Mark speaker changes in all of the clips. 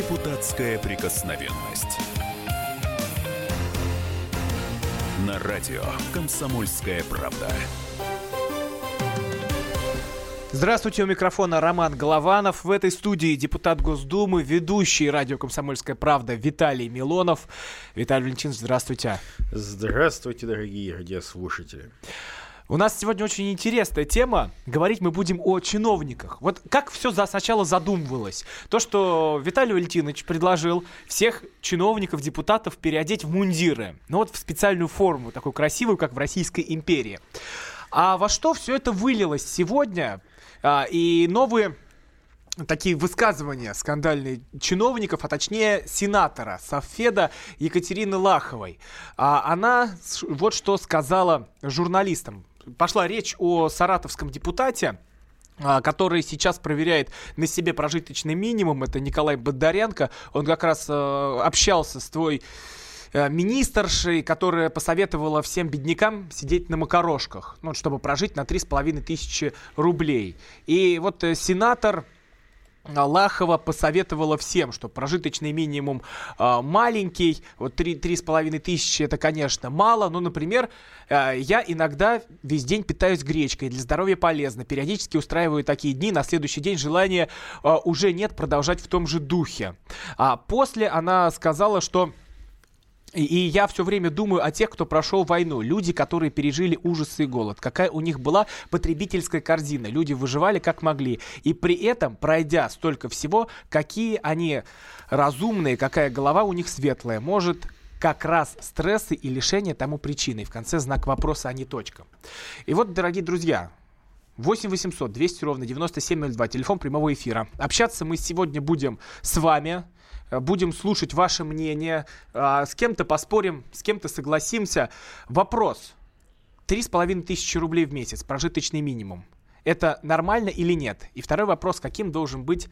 Speaker 1: Депутатская прикосновенность. На радио «Комсомольская правда».
Speaker 2: Здравствуйте, у микрофона Роман Голованов. В этой студии депутат Госдумы, ведущий радио «Комсомольская правда» Виталий Милонов. Виталий Валентинович, здравствуйте.
Speaker 3: Здравствуйте, дорогие радиослушатели.
Speaker 2: У нас сегодня очень интересная тема. Говорить мы будем о чиновниках. Вот как все за, сначала задумывалось? То, что Виталий Валентинович предложил всех чиновников, депутатов переодеть в мундиры. Ну вот в специальную форму, такую красивую, как в Российской империи. А во что все это вылилось сегодня? А, и новые такие высказывания скандальные чиновников, а точнее сенатора Софеда Екатерины Лаховой. А она вот что сказала журналистам. Пошла речь о саратовском депутате, а, который сейчас проверяет на себе прожиточный минимум, это Николай Бондаренко. Он как раз э, общался с твой Э, министршей, которая посоветовала всем беднякам сидеть на макарошках, ну, чтобы прожить на 3,5 тысячи рублей. И вот э, сенатор Лахова посоветовала всем, что прожиточный минимум э, маленький, вот 3, 3,5 тысячи это, конечно, мало, но, например, э, я иногда весь день питаюсь гречкой, для здоровья полезно, периодически устраиваю такие дни, на следующий день желания э, уже нет продолжать в том же духе. А после она сказала, что и, и я все время думаю о тех, кто прошел войну. Люди, которые пережили ужасы и голод. Какая у них была потребительская корзина. Люди выживали как могли. И при этом, пройдя столько всего, какие они разумные, какая голова у них светлая. Может, как раз стрессы и лишения тому причиной. В конце знак вопроса, а не точка. И вот, дорогие друзья, 8 800 200 ровно 9702, телефон прямого эфира. Общаться мы сегодня будем с вами. Э, будем слушать ваше мнение, а, с кем-то поспорим, с кем-то согласимся. Вопрос. Три с половиной тысячи рублей в месяц, прожиточный минимум. Это нормально или нет? И второй вопрос, каким должен быть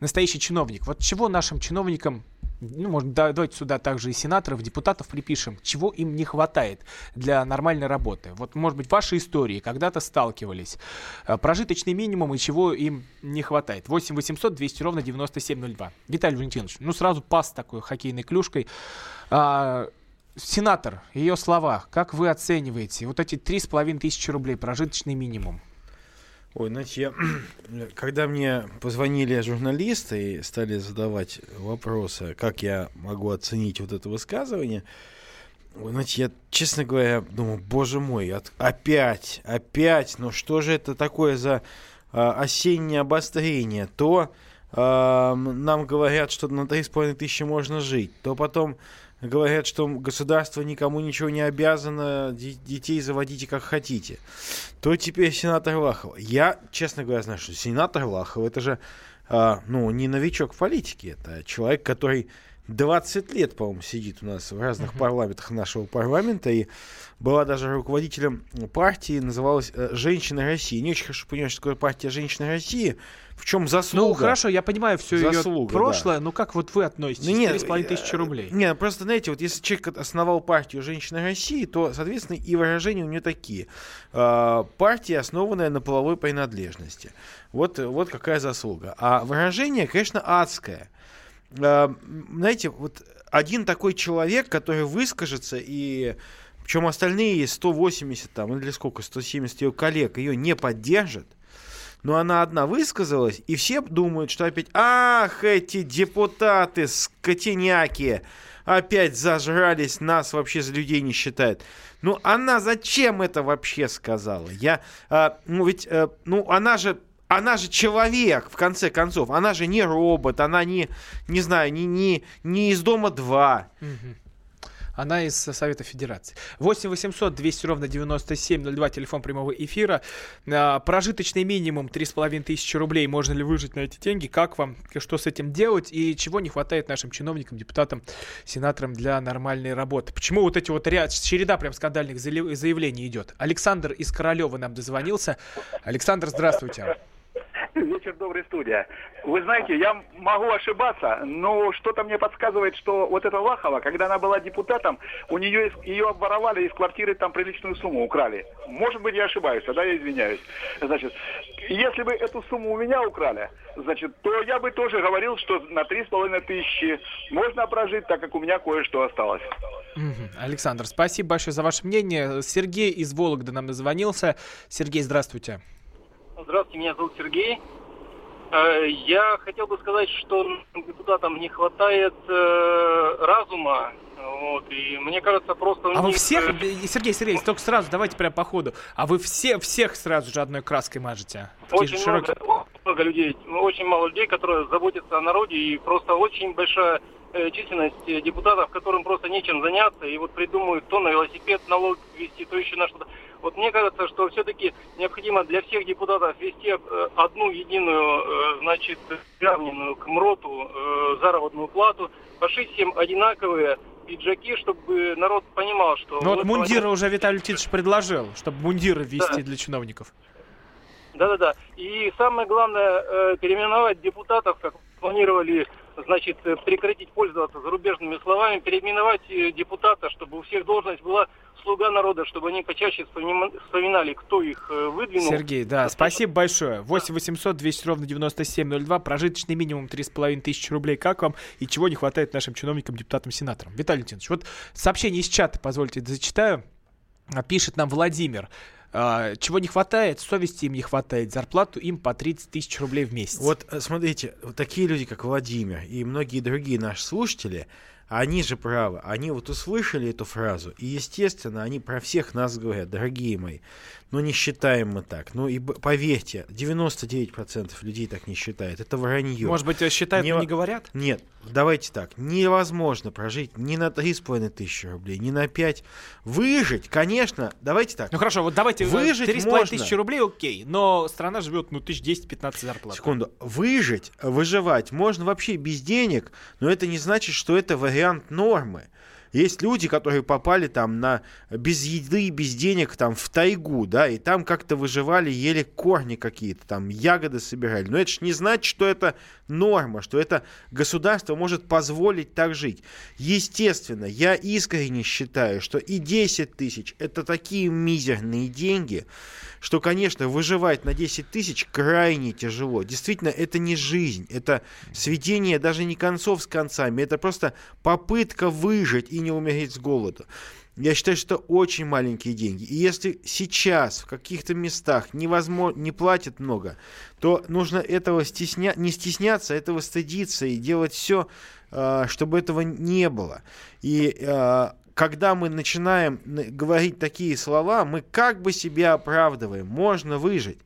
Speaker 2: настоящий чиновник? Вот чего нашим чиновникам ну, может, давайте сюда также и сенаторов, депутатов припишем, чего им не хватает для нормальной работы. Вот, может быть, ваши истории когда-то сталкивались. Э, прожиточный минимум и чего им не хватает. 8 800 200 ровно 9702. Виталий Валентинович, ну, сразу пас такой хоккейной клюшкой. А, сенатор, ее слова, как вы оцениваете вот эти 3,5 тысячи рублей, прожиточный минимум?
Speaker 3: Ой, знаете, я, когда мне позвонили журналисты и стали задавать вопросы, как я могу оценить вот это высказывание, знаете, я, честно говоря, думаю, боже мой, от, опять, опять, ну что же это такое за а, осеннее обострение? То а, нам говорят, что на 3,5 тысячи можно жить, то потом говорят, что государство никому ничего не обязано, детей заводите как хотите, то теперь сенатор Лахов. Я, честно говоря, знаю, что сенатор Лахов это же а, ну, не новичок в политике, это человек, который 20 лет, по-моему, сидит у нас в разных uh-huh. парламентах нашего парламента и была даже руководителем партии, называлась э, «Женщины России». Не очень хорошо понимаю, что такое партия «Женщины России», в чем заслуга?
Speaker 2: Ну, хорошо, я понимаю все заслуга, ее прошлое, да. но как вот вы относитесь? Ну, нет, 3,5 тысячи рублей.
Speaker 3: Нет, просто, знаете, вот если человек основал партию «Женщины России», то, соответственно, и выражения у нее такие. А, партия, основанная на половой принадлежности. Вот, вот какая заслуга. А выражение, конечно, адское. А, знаете, вот один такой человек, который выскажется и причем остальные 180 там, или сколько, 170 ее коллег ее не поддержат, но она одна высказалась, и все думают, что опять, ах, эти депутаты, скотиняки, опять зажрались, нас вообще за людей не считают. Ну, она зачем это вообще сказала? Я, а, ну, ведь, а, ну, она же она же человек, в конце концов. Она же не робот, она не, не знаю, не, не, не из дома 2. Угу.
Speaker 2: Она из Совета Федерации. 8 800 200 ровно 9702, телефон прямого эфира. А, прожиточный минимум 3,5 тысячи рублей. Можно ли выжить на эти деньги? Как вам? Что с этим делать? И чего не хватает нашим чиновникам, депутатам, сенаторам для нормальной работы? Почему вот эти вот ряд, череда прям скандальных заявлений идет? Александр из Королева нам дозвонился. Александр, здравствуйте.
Speaker 4: Добрый студия. Вы знаете, я могу ошибаться, но что-то мне подсказывает, что вот эта Лахова, когда она была депутатом, у нее ее обворовали из квартиры, там приличную сумму украли. Может быть, я ошибаюсь, тогда я извиняюсь. Значит, если бы эту сумму у меня украли, значит, то я бы тоже говорил, что на три с половиной тысячи можно прожить, так как у меня кое-что осталось.
Speaker 2: Александр, спасибо большое за ваше мнение. Сергей из Вологды нам дозвонился. Сергей, здравствуйте.
Speaker 5: Здравствуйте, меня зовут Сергей. Э, я хотел бы сказать, что депутатам не хватает э, разума. Вот, и мне кажется, просто
Speaker 2: А вы всех,
Speaker 5: э,
Speaker 2: Сергей, Сергей, только сразу, давайте прям по ходу. А вы все, всех сразу же одной краской мажете? Такие
Speaker 5: Очень
Speaker 2: широкие-
Speaker 5: много, много людей, ну, очень мало людей, которые заботятся о народе, и просто очень большая э, численность депутатов, которым просто нечем заняться, и вот придумывают то на велосипед налог ввести, то еще на что-то. Вот мне кажется, что все-таки необходимо для всех депутатов ввести э, одну единую, э, значит, приравненную к МРОТу э, заработную плату, пошить всем одинаковые пиджаки, чтобы народ понимал, что...
Speaker 2: Ну вот
Speaker 5: мы
Speaker 2: мундиры уже Виталий Титович предложил, чтобы мундиры ввести
Speaker 5: Да.
Speaker 2: для чиновников.
Speaker 5: Да-да-да. И самое главное, переименовать депутатов, как планировали, значит, э, прекратить пользоваться зарубежными словами, переименовать э, депутата, чтобы у всех должность была слуга народа, чтобы они почаще вспомина- вспоминали, кто их э, выдвинул.
Speaker 2: Сергей, да, спасибо большое. 8 800 200 ровно 9702. Прожиточный минимум 3,5 тысячи рублей. Как вам и чего не хватает нашим чиновникам, депутатам, сенаторам? Виталий Леонидович, вот сообщение из чата, позвольте, зачитаю. Пишет нам Владимир. А, Чего не хватает? Совести им не хватает. Зарплату им по 30 тысяч рублей в месяц.
Speaker 3: Вот э, смотрите, вот такие люди, как Владимир и многие другие наши слушатели, они же правы. Они вот услышали эту фразу, и, естественно, они про всех нас говорят, дорогие мои, ну не считаем мы так. Ну и поверьте, 99% людей так не считают. Это вранье.
Speaker 2: Может быть, э, считают, но
Speaker 3: Не-
Speaker 2: не говорят?
Speaker 3: Нет, давайте так. Невозможно прожить ни на 3,5 тысячи рублей, ни на 5. Выжить, конечно, давайте так.
Speaker 2: Ну хорошо, вот давайте э,
Speaker 3: Выжить
Speaker 2: 3,5
Speaker 3: можно.
Speaker 2: тысячи рублей, окей. Но страна живет, ну, тысяч 10-15 зарплат.
Speaker 3: Секунду. Выжить, выживать можно вообще без денег, но это не значит, что это вариант нормы. Есть люди, которые попали там на без еды, без денег там в тайгу, да, и там как-то выживали, ели корни какие-то, там ягоды собирали. Но это же не значит, что это норма, что это государство может позволить так жить. Естественно, я искренне считаю, что и 10 тысяч это такие мизерные деньги, что, конечно, выживать на 10 тысяч крайне тяжело. Действительно, это не жизнь, это сведение даже не концов с концами, это просто попытка выжить и не умереть с голоду. Я считаю, что это очень маленькие деньги. И если сейчас в каких-то местах невозможно, не платят много, то нужно этого стесня... не стесняться, этого стыдиться и делать все, чтобы этого не было. И э, когда мы начинаем говорить такие слова, мы как бы себя оправдываем. Можно выжить.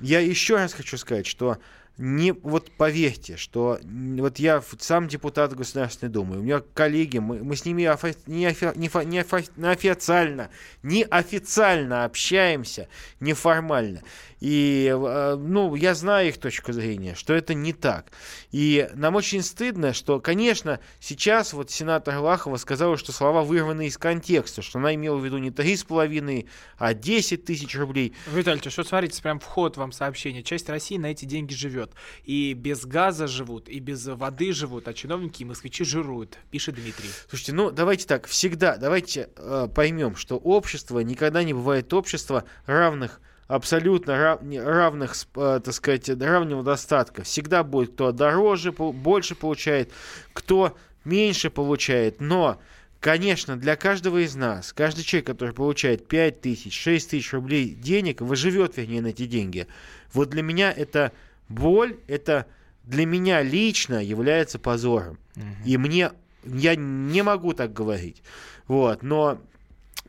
Speaker 3: Я еще раз хочу сказать, что не, вот поверьте, что вот я сам депутат Государственной Думы, у меня коллеги, мы, мы с ними офи- не, офи- не фо- не офи- неофициально, неофициально общаемся, неформально. И, э, ну, я знаю их точку зрения, что это не так. И нам очень стыдно, что, конечно, сейчас вот сенатор Лахова сказала, что слова вырваны из контекста, что она имела в виду не 3,5, а 10 тысяч рублей.
Speaker 2: Виталий, что смотрите, прям вход вам сообщение. Часть России на эти деньги живет. И без газа живут, и без воды живут, а чиновники и москвичи жируют, пишет Дмитрий.
Speaker 3: Слушайте, ну давайте так, всегда давайте э, поймем, что общество никогда не бывает общество равных абсолютно равных, э, так сказать, равного достатка. Всегда будет кто дороже, больше получает, кто меньше получает. Но, конечно, для каждого из нас, каждый человек, который получает 5 тысяч, 6 тысяч рублей денег, выживет, вернее, на эти деньги, вот для меня это боль, это для меня лично является позором. И мне я не могу так говорить. Вот, но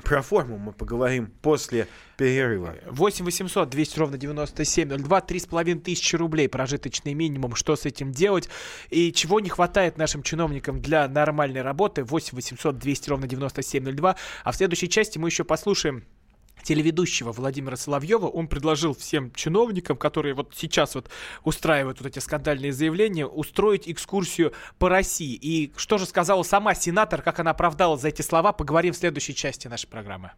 Speaker 3: про форму мы поговорим после перерыва.
Speaker 2: 8 800 200 ровно 9702, 3,5 тысячи рублей прожиточный минимум. Что с этим делать? И чего не хватает нашим чиновникам для нормальной работы? 8 800 200 ровно 9702. А в следующей части мы еще послушаем телеведущего Владимира Соловьева. Он предложил всем чиновникам, которые вот сейчас вот устраивают вот эти скандальные заявления, устроить экскурсию по России. И что же сказала сама сенатор, как она оправдала за эти слова, поговорим в следующей части нашей программы.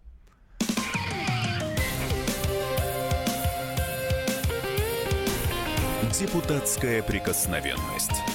Speaker 1: Депутатская прикосновенность.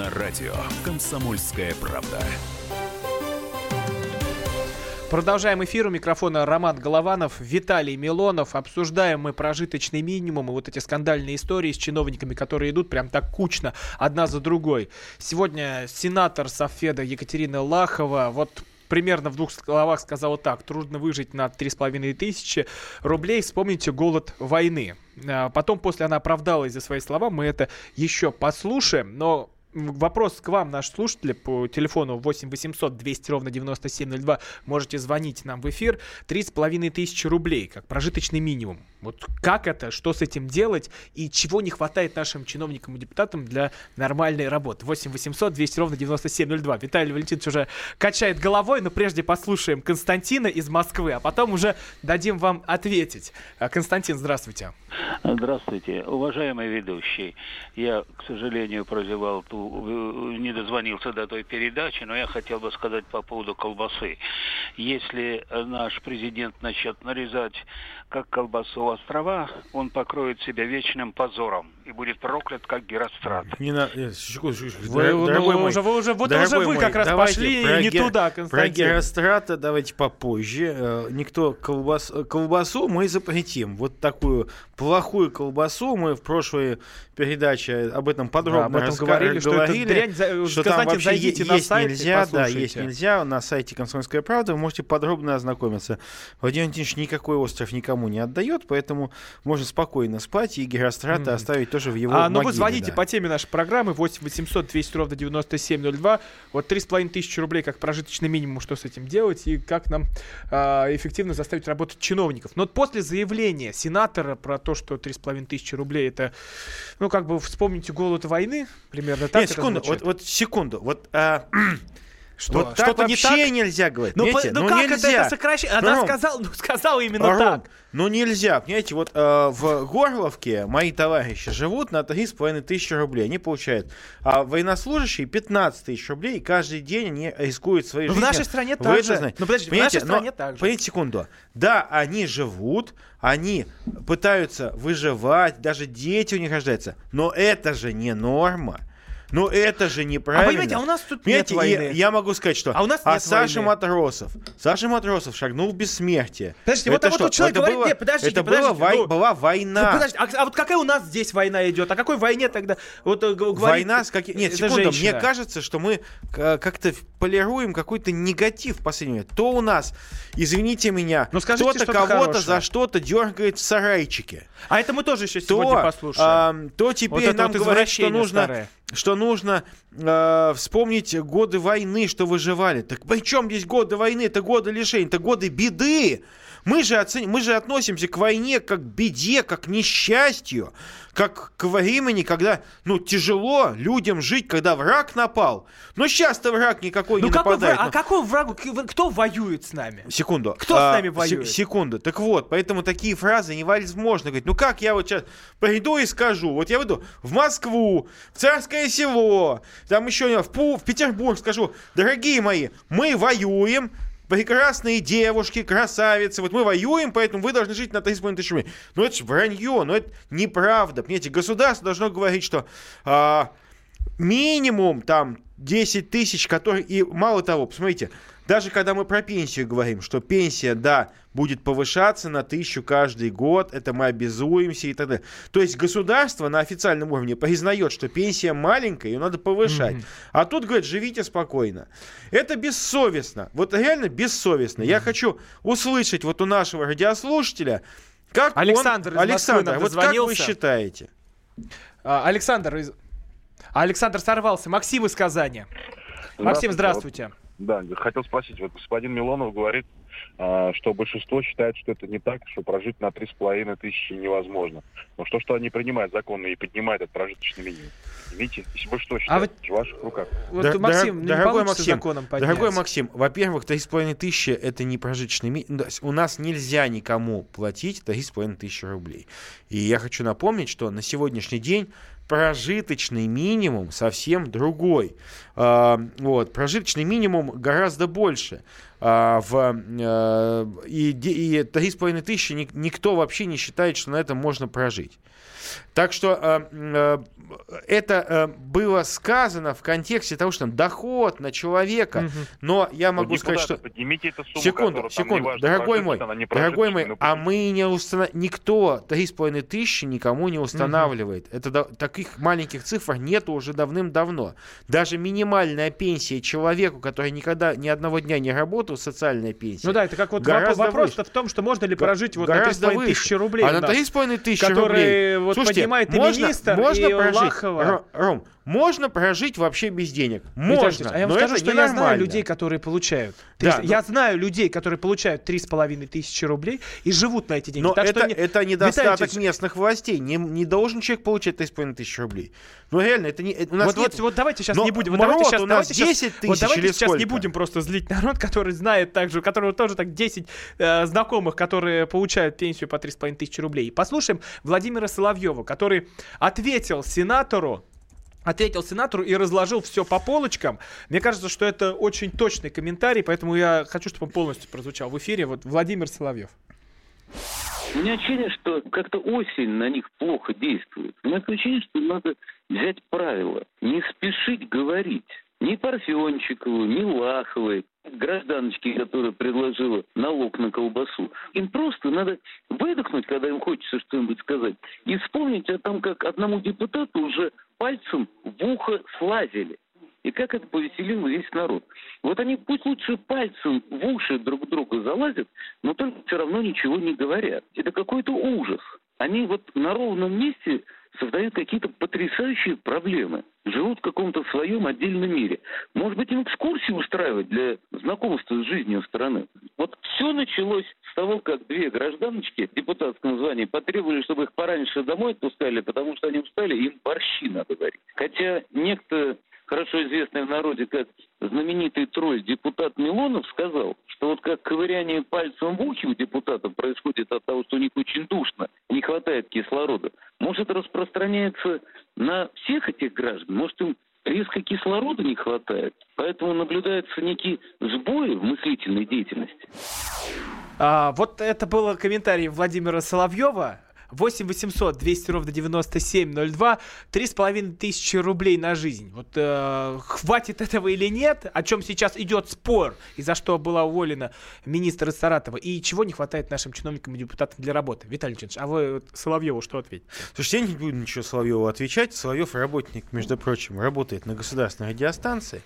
Speaker 1: На радио «Комсомольская правда».
Speaker 2: Продолжаем эфир. У микрофона Роман Голованов, Виталий Милонов. Обсуждаем мы прожиточный минимум и вот эти скандальные истории с чиновниками, которые идут прям так кучно, одна за другой. Сегодня сенатор Софеда Екатерина Лахова вот примерно в двух словах сказала так. Трудно выжить на 3,5 тысячи рублей. Вспомните голод войны. А Потом, после она оправдалась за свои слова, мы это еще послушаем. Но Вопрос к вам, наши слушатели, по телефону 8 800 200 ровно 9702. Можете звонить нам в эфир. 3,5 тысячи рублей, как прожиточный минимум. Вот как это, что с этим делать и чего не хватает нашим чиновникам и депутатам для нормальной работы. 8 800 200 ровно 9702. Виталий Валентинович уже качает головой, но прежде послушаем Константина из Москвы, а потом уже дадим вам ответить. А, Константин, здравствуйте.
Speaker 6: Здравствуйте, уважаемый ведущий. Я, к сожалению, прозевал ту, э, не дозвонился до той передачи, но я хотел бы сказать по поводу колбасы. Если наш президент начнет нарезать как колбасу острова, он покроет себя вечным позором и будет проклят как Герострат.
Speaker 3: Не на... э, секунду,
Speaker 2: Вы, ну,
Speaker 3: мой,
Speaker 2: уже, вы уже, вот уже вы
Speaker 3: мой,
Speaker 2: как раз пошли
Speaker 3: про
Speaker 2: не
Speaker 3: Ге-
Speaker 2: туда,
Speaker 3: Про
Speaker 2: Константин.
Speaker 3: Герострата давайте попозже. Э, Никто колбас... э, колбасу мы запретим. Вот такую плохую колбасу мы в прошлой передаче об этом подробно
Speaker 2: Да, об этом
Speaker 3: раска-
Speaker 2: говорили, что это
Speaker 3: говорили,
Speaker 2: дрянь. За-
Speaker 3: что там вообще
Speaker 2: зайдите на
Speaker 3: есть
Speaker 2: сайт и
Speaker 3: нельзя, да, есть нельзя. На сайте «Комсомольская правда» вы можете подробно ознакомиться. Владимир Владимирович никакой остров никому не отдает, поэтому можно спокойно спать и Герострата
Speaker 2: Мгм.
Speaker 3: оставить тоже в его
Speaker 2: А, ну вы
Speaker 3: могиле,
Speaker 2: звоните
Speaker 3: да.
Speaker 2: по теме нашей программы 8 800 200 ровно 9702. Вот 3,5 тысячи рублей как прожиточный минимум, что с этим делать и как нам а, эффективно заставить работать чиновников. Но вот после заявления сенатора про то, что 3,5 тысячи рублей это, ну как бы вспомните голод войны, примерно так
Speaker 3: Нет, секунду, вот, вот секунду. Вот, а,
Speaker 2: Что?
Speaker 3: вот так
Speaker 2: Что-то не
Speaker 3: вообще
Speaker 2: так?
Speaker 3: нельзя говорить.
Speaker 2: Ну,
Speaker 3: понимаете?
Speaker 2: по- ну
Speaker 3: Ну,
Speaker 2: как это,
Speaker 3: нельзя.
Speaker 2: это сокращение? Она
Speaker 3: Ром,
Speaker 2: сказала, ну, сказала именно
Speaker 3: Ром,
Speaker 2: так.
Speaker 3: Ну нельзя, понимаете, вот э, в Горловке мои товарищи живут на 3,5 тысячи рублей, они получают, а военнослужащие 15 тысяч рублей, и каждый день они рискуют своей
Speaker 2: Ну, в
Speaker 3: жизнью.
Speaker 2: нашей стране
Speaker 3: Вы
Speaker 2: так
Speaker 3: это
Speaker 2: же.
Speaker 3: знаете.
Speaker 2: Ну, подождите, в
Speaker 3: Понимаете,
Speaker 2: нашей
Speaker 3: но-
Speaker 2: стране так же.
Speaker 3: Погодите секунду. Да, они живут, они пытаются выживать, даже дети у них рождаются, но это же не норма. Ну это же неправильно.
Speaker 2: А понимаете, а у нас тут нет
Speaker 3: Понимаете,
Speaker 2: войны.
Speaker 3: и Я могу сказать, что
Speaker 2: А у нас
Speaker 3: а
Speaker 2: нет
Speaker 3: Саша
Speaker 2: войны.
Speaker 3: Матросов, Саша Матросов шагнул в бессмертие.
Speaker 2: Подождите, вот-
Speaker 3: Это
Speaker 2: а вот
Speaker 3: что?
Speaker 2: тут человек
Speaker 3: Это
Speaker 2: говорит,
Speaker 3: было-
Speaker 2: нет, подождите,
Speaker 3: это была,
Speaker 2: подождите,
Speaker 3: вой-
Speaker 2: ну-
Speaker 3: была
Speaker 2: Ну,
Speaker 3: война.
Speaker 2: подожди, а, а вот какая у нас здесь война идет? О какой войне тогда? Вот э, говорит
Speaker 3: Война с каким... Нет, секунду,
Speaker 2: женщина.
Speaker 3: мне кажется, что мы э, как-то полируем какой-то негатив в последнее время. То у нас, извините меня,
Speaker 2: Ну, скажите
Speaker 3: кто-то кого-то за что-то дергает в сарайчике.
Speaker 2: А это мы тоже еще сегодня
Speaker 3: То,
Speaker 2: послушаем.
Speaker 3: ам, то теперь
Speaker 2: это
Speaker 3: нам
Speaker 2: вот
Speaker 3: говорят, что нужно,
Speaker 2: старое.
Speaker 3: что нужно э, вспомнить годы войны, что выживали. Так при чем здесь годы войны? Это годы лишений, это годы беды. Мы же, оцен... мы же относимся к войне как к беде, как к несчастью, как к времени, когда ну, тяжело людям жить, когда враг напал. Но сейчас-то враг никакой
Speaker 2: Ну
Speaker 3: не
Speaker 2: какой
Speaker 3: нападает.
Speaker 2: враг- а какой врагу? к- Кто воюет с нами?
Speaker 3: Секунду.
Speaker 2: Кто с
Speaker 3: А,
Speaker 2: нами
Speaker 3: се-
Speaker 2: воюет?
Speaker 3: Секунду. Так вот, поэтому такие фразы невозможно говорить. Ну как я вот сейчас приду и скажу, вот я выйду в Москву, в Царское село, там еще в, Пу- в Петербург скажу, дорогие мои, мы воюем, прекрасные девушки, красавицы, вот мы воюем, поэтому вы должны жить на 3,5 тысячи рублей. Ну это же вранье, ну это неправда. Понимаете, государство должно говорить, что а, минимум там 10 тысяч, которые... И мало того, посмотрите, даже когда мы про пенсию говорим, что пенсия, да, будет повышаться на тысячу каждый год, это мы обязуемся и так далее. То есть государство на официальном уровне признает, что пенсия маленькая, ее надо повышать. Mm-hmm. А тут говорят, живите спокойно. Это бессовестно. Вот реально бессовестно. Mm-hmm. Я хочу услышать вот у нашего радиослушателя, как
Speaker 2: Александр,
Speaker 3: он... Александр, вот как вы считаете?
Speaker 2: А, Александр из... Александр сорвался. Максим из Казани. Максим, здравствуйте.
Speaker 7: Да, хотел спросить, вот господин Милонов говорит, а, что большинство считает, что это не так, что прожить на три с половиной тысячи невозможно. Но что, что они принимают законы и поднимают этот прожиточный минимум? Видите, если большинство а считает, а вот, в ваших руках.
Speaker 3: Вот, Дар- Максим, дорогой Максим, законом дорогой Максим, во-первых, три с половиной тысячи это не прожиточный минимум. У нас нельзя никому платить три с половиной тысячи рублей. И я хочу напомнить, что на сегодняшний день прожиточный минимум совсем другой. А, вот, прожиточный минимум гораздо больше. А, в, а, и, и 3,5 тысячи никто вообще не считает, что на этом можно прожить. Так что э, э, это э, было сказано в контексте того, что там доход на человека, угу. но я могу вот сказать, что...
Speaker 7: Поднимите эту сумму,
Speaker 3: секунду, секунду, важно, дорогой мой, дорогой мой, а мы не установ... Никто 3,5 тысячи никому не устанавливает. Угу. Это таких маленьких цифр нету уже давным-давно. Даже минимальная пенсия человеку, который никогда ни одного дня не работал, социальная пенсия.
Speaker 2: Ну да, это как вот вопрос в том, что можно ли прожить вот на 3,5 тысячи рублей.
Speaker 3: А на 3,5 тысячи рублей...
Speaker 2: Вот Слушайте, поднимает можно, министр,
Speaker 3: можно
Speaker 2: и
Speaker 3: прожить,
Speaker 2: Лахова.
Speaker 3: Ром, можно прожить вообще без денег. Можно.
Speaker 2: а я вам скажу, что я знаю людей, которые получают. 300, да, но... Я знаю людей, которые получают 3,5 тысячи рублей и живут на эти деньги.
Speaker 3: Но так это, что это недостаток Виталий местных властей. Не, не должен человек получать 3,5 тысячи рублей. Ну реально, это не... У нас
Speaker 2: вот,
Speaker 3: нет...
Speaker 2: вот, вот давайте сейчас но не будем... Вот давайте сейчас,
Speaker 3: у нас 10 тысяч
Speaker 2: вот давайте сейчас
Speaker 3: сколько?
Speaker 2: не будем просто злить народ, который знает также, у которого тоже так 10 э, знакомых, которые получают пенсию по 3,5 тысячи рублей. Послушаем Владимира Соловьева, который ответил сенатору ответил сенатору и разложил все по полочкам. Мне кажется, что это очень точный комментарий, поэтому я хочу, чтобы он полностью прозвучал в эфире. Вот Владимир Соловьев.
Speaker 8: У меня ощущение, что как-то осень на них плохо действует. У меня ощущение, что надо взять правило. Не спешить говорить. Ни Парфенчикову, ни Лаховой, гражданочке, которая предложила налог на колбасу. Им просто надо выдохнуть, когда им хочется что-нибудь сказать, и вспомнить о том, как одному депутату уже пальцем в ухо слазили. И как это повеселило весь народ. Вот они пусть лучше пальцем в уши друг друга залазят, но только все равно ничего не говорят. Это какой-то ужас. Они вот на ровном месте создают какие-то потрясающие проблемы. Живут в каком-то своем отдельном мире. Может быть, им экскурсии устраивать для знакомства с жизнью страны. Вот все началось с того, как две гражданочки в депутатском звании потребовали, чтобы их пораньше домой отпускали, потому что они устали, им борщи надо варить. Хотя некто хорошо известный в народе как знаменитый тролль депутат Милонов сказал, что вот как ковыряние пальцем в ухе у депутатов происходит от того, что у них очень душно, не хватает кислорода, может распространяется на всех этих граждан, может им резко кислорода не хватает, поэтому наблюдается некий сбой в мыслительной деятельности.
Speaker 2: А, вот это был комментарий Владимира Соловьева. 8 800 200 ровно 9702, 3,5 тысячи рублей на жизнь. Вот э, хватит этого или нет, о чем сейчас идет спор, и за что была уволена министр из Саратова, и чего не хватает нашим чиновникам и депутатам для работы. Виталий Ильич, а вы вот, Соловьеву что ответите?
Speaker 3: Слушайте, я не буду ничего Соловьеву отвечать. Соловьев работник, между прочим, работает на государственной радиостанции,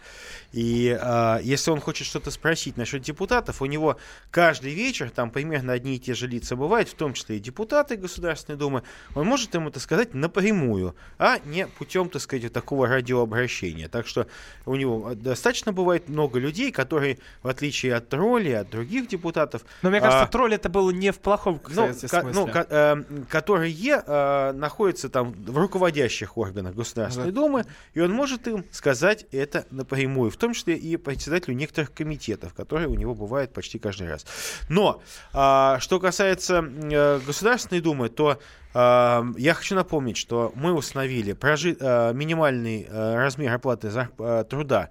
Speaker 3: и э, если он хочет что-то спросить насчет депутатов, у него каждый вечер там примерно одни и те же лица бывают, в том числе и депутаты государственной Государственной Думы, он может ему это сказать напрямую, а не путем, так сказать, такого радиообращения. Так что у него достаточно бывает много людей, которые, в отличие от тролли, от других депутатов...
Speaker 2: Но мне кажется, а, тролль это было не в плохом
Speaker 3: ну, смысле. Ну, ко, э, которые э, находятся там в руководящих органах Государственной да. Думы, и он может им сказать это напрямую, в том числе и председателю некоторых комитетов, которые у него бывают почти каждый раз. Но, э, что касается э, Государственной Думы, то что э, я хочу напомнить, что мы установили прожи, э, минимальный э, размер оплаты за, э, труда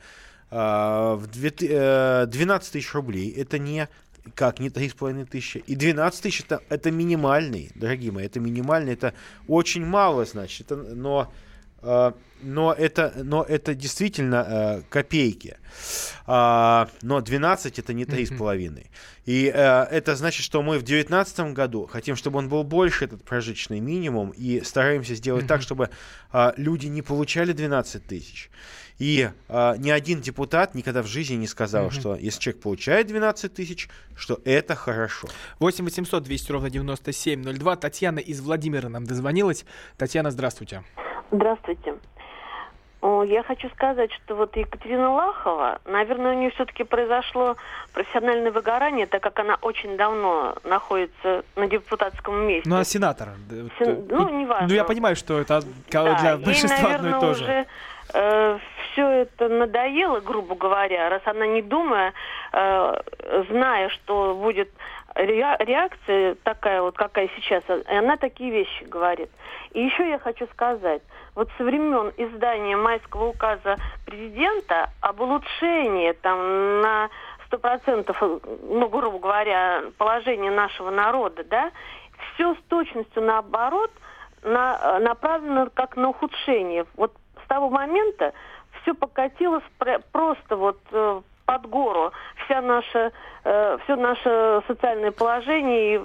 Speaker 3: в 12 тысяч рублей. Это не как, не 3,5 тысячи. И 12 тысяч это, это минимальный, дорогие мои, это минимальный, это очень мало, значит. Это, но но это, но это действительно э, копейки. А, но 12 это не 3,5. И э, это значит, что мы в 2019 году хотим, чтобы он был больше, этот прожиточный минимум, и стараемся сделать так, чтобы э, люди не получали 12 тысяч. И э, ни один депутат никогда в жизни не сказал, что если человек получает 12 тысяч, что это хорошо.
Speaker 2: 8 800 200 ровно 9702. Татьяна из Владимира нам дозвонилась. Татьяна, здравствуйте.
Speaker 9: Здравствуйте. О, Я хочу сказать, что вот Екатерина Лахова, наверное, у нее все-таки произошло профессиональное выгорание, так как она очень давно находится на депутатском месте.
Speaker 2: Ну, а сенатор?
Speaker 9: Сен- ну, неважно.
Speaker 2: Ну, я понимаю, что это
Speaker 9: Да,
Speaker 2: для
Speaker 9: ей,
Speaker 2: большинства
Speaker 9: наверное,
Speaker 2: одно и то же.
Speaker 9: уже все это надоело, грубо говоря, раз она не думая, э, зная, что будет ре- реакция такая вот, какая сейчас, и она такие вещи говорит. И еще я хочу сказать, вот со времен издания майского указа президента об улучшении там на сто процентов, ну, грубо говоря, положения нашего народа, да, все с точностью наоборот на, направлено как на ухудшение. Вот с того момента все покатилось пр- просто вот э, под гору. Вся наша, э, все наше социальное положение. И,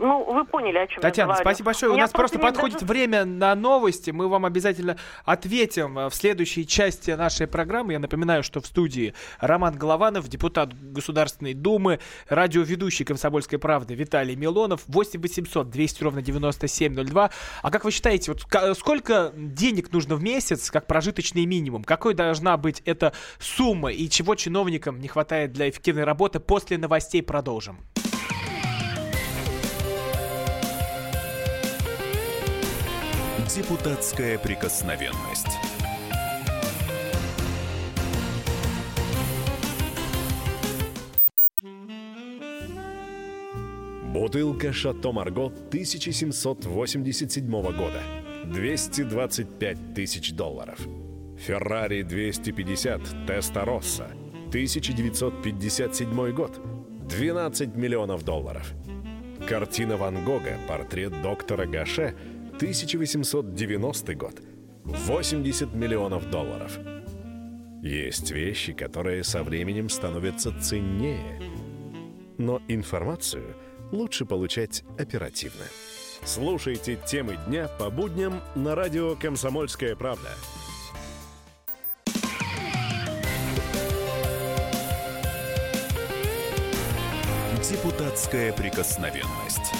Speaker 9: ну, вы поняли, о чем
Speaker 2: Татьяна,
Speaker 9: я говорю.
Speaker 2: спасибо большое. У
Speaker 9: Меня
Speaker 2: нас просто
Speaker 9: нет
Speaker 2: подходит
Speaker 9: даже-
Speaker 2: время на новости. Мы вам обязательно ответим э, в следующей части нашей программы. Я напоминаю, что в студии Роман Голованов, депутат Государственной Думы, радиоведущий «Комсомольской правды» Виталий Милонов. 8 800 200 ровно 9702. А как вы считаете, вот сколько денег нужно в месяц, как прожиточный минимум? Какой должна быть эта сумма и чего чиновникам не хватает для эффективной работы? После новостей продолжим.
Speaker 1: Депутатская прикосновенность.
Speaker 10: Бутылка «Шато Марго» 1787 года. 225 тысяч долларов. «Феррари 250 Теста Росса» 1957 год. 12 миллионов долларов. Картина Ван Гога «Портрет доктора Гаше» 1890 год. 80 миллионов долларов. Есть вещи, которые со временем становятся ценнее. Но информацию лучше получать оперативно. Слушайте темы дня по будням на радио «Комсомольская правда».
Speaker 1: Депутатская прикосновенность.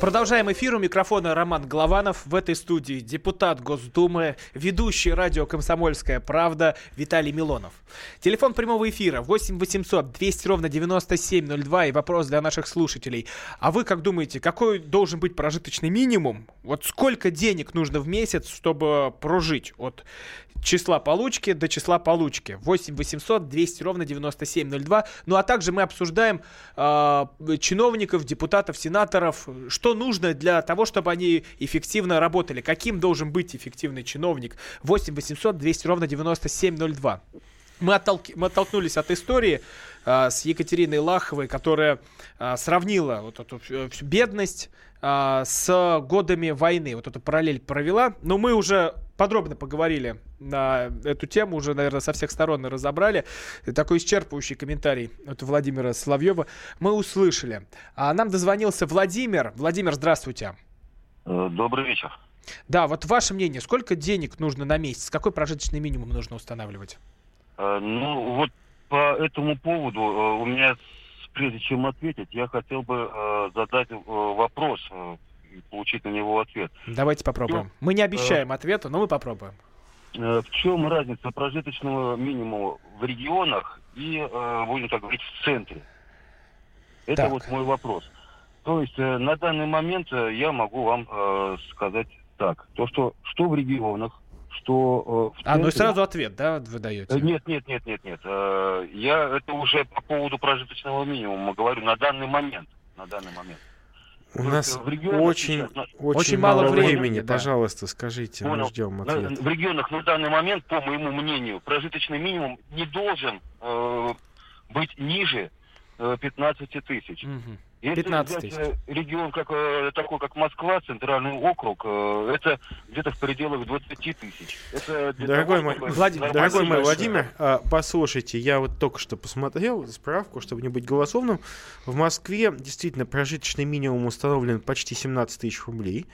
Speaker 2: Продолжаем эфир. У микрофона Роман Голованов. В этой студии депутат Госдумы, ведущий радио «Комсомольская правда» Виталий Милонов. Телефон прямого эфира 8 800 200 ровно 9702. И вопрос для наших слушателей. А вы как думаете, какой должен быть прожиточный минимум? Вот сколько денег нужно в месяц, чтобы прожить от числа получки до числа получки. 8 800 200 ровно 9702. Ну а также мы обсуждаем э, чиновников, депутатов, сенаторов, что нужно для того, чтобы они эффективно работали. Каким должен быть эффективный чиновник? 8 800 200 ровно 9702. Мы, оттолки- мы оттолкнулись от истории а, с Екатериной Лаховой, которая а, сравнила вот эту всю бедность а, с годами войны. Вот эту параллель провела. Но мы уже подробно поговорили на эту тему, уже, наверное, со всех сторон разобрали. Такой исчерпывающий комментарий от Владимира Соловьева мы услышали. А нам дозвонился Владимир. Владимир, здравствуйте.
Speaker 11: Добрый вечер.
Speaker 2: Да, вот ваше мнение, сколько денег нужно на месяц? Какой прожиточный минимум нужно устанавливать?
Speaker 11: Э, Ну, вот по этому поводу э, у меня, прежде чем ответить, я хотел бы э, задать э, вопрос э, получить на него ответ.
Speaker 2: Давайте попробуем. Мы не обещаем ответа, но мы попробуем.
Speaker 11: Э, В чем разница прожиточного минимума в регионах и, э, будем так говорить, в центре? Это
Speaker 2: Так.
Speaker 11: вот мой вопрос. То есть э, на данный момент э, я могу вам э, сказать так. То, что что в регионах, что э, в
Speaker 2: А, ну и
Speaker 11: центре-
Speaker 2: сразу ответ, да, вы даете?
Speaker 11: Э, Нет, нет, нет, нет, нет. Э, Я это уже по поводу прожиточного минимума говорю на данный момент. На данный момент.
Speaker 3: У нас
Speaker 11: в регионах
Speaker 3: очень,
Speaker 11: сейчас на-
Speaker 3: очень, мало, времени. Пожалуйста, скажите, мы
Speaker 11: Понял.
Speaker 3: ждем
Speaker 11: На-
Speaker 3: ответ.
Speaker 11: в регионах на данный момент, по моему мнению, прожиточный минимум не должен э, быть ниже э, 15 тысяч.
Speaker 2: Мгм.
Speaker 11: Если
Speaker 2: 15
Speaker 11: взять,
Speaker 2: тысяч.
Speaker 11: э, регион как, э, такой, как Москва, центральный округ, э, это где-то в пределах 20 тысяч. Это для
Speaker 3: Дорогой
Speaker 11: того,
Speaker 3: мой,
Speaker 11: нормально
Speaker 3: дорогой мой. Владимир, а, послушайте, я вот только что посмотрел справку, чтобы не быть голословным. В Москве действительно прожиточный минимум установлен почти 17 тысяч рублей.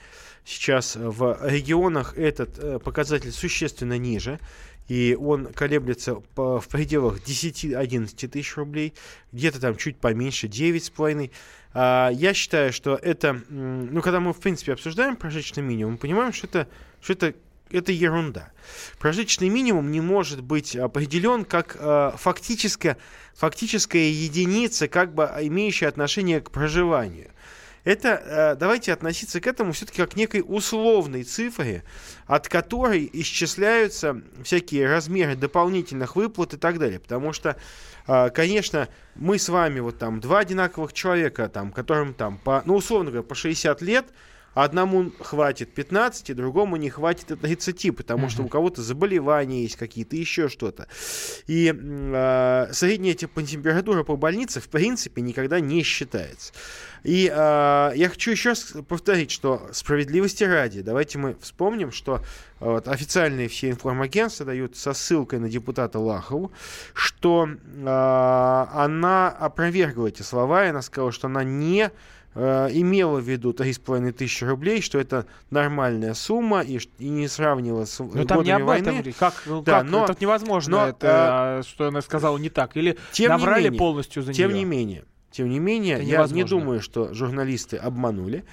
Speaker 3: Сейчас в регионах этот показатель существенно ниже. И он колеблется по- в пределах 10-11 тысяч рублей, где-то там чуть поменьше, 9,5. А, я считаю, что это, ну, когда мы, в принципе, обсуждаем прожиточный минимум, мы понимаем, что это, что это это ерунда. Прожиточный минимум не может быть определен как э, фактическая, фактическая единица, как бы имеющая отношение к проживанию. Это э, давайте относиться к этому все-таки как к некой условной цифре, от которой исчисляются всякие размеры дополнительных выплат и так далее. Потому что, э, конечно, мы с вами вот там два одинаковых человека, там, которым там по, ну условно говоря, по 60 лет, Одному хватит 15, другому не хватит и 30, потому что у кого-то заболевания есть какие-то, еще что-то. И э, средняя температура по больнице, в принципе, никогда не считается. И э, я хочу еще повторить, что справедливости ради, давайте мы вспомним, что э, вот, официальные все информагентства дают со ссылкой на депутата Лахову, что э, она опровергла эти слова, и она сказала, что она не э, имела в виду 3,5 тысячи рублей, что это нормальная сумма и, и не сравнила с
Speaker 2: Ну там не об
Speaker 3: годами
Speaker 2: этом
Speaker 3: войны.
Speaker 2: Как, ну,
Speaker 3: Да,
Speaker 2: как?
Speaker 3: но-
Speaker 2: это невозможно,
Speaker 3: но,
Speaker 2: это, а, что она сказала не так. Или
Speaker 3: Тем не
Speaker 2: наврали
Speaker 3: менее,
Speaker 2: полностью за
Speaker 3: Тем
Speaker 2: нее.
Speaker 3: не менее, тем не менее,
Speaker 2: Это
Speaker 3: я не думаю, что журналисты обманули.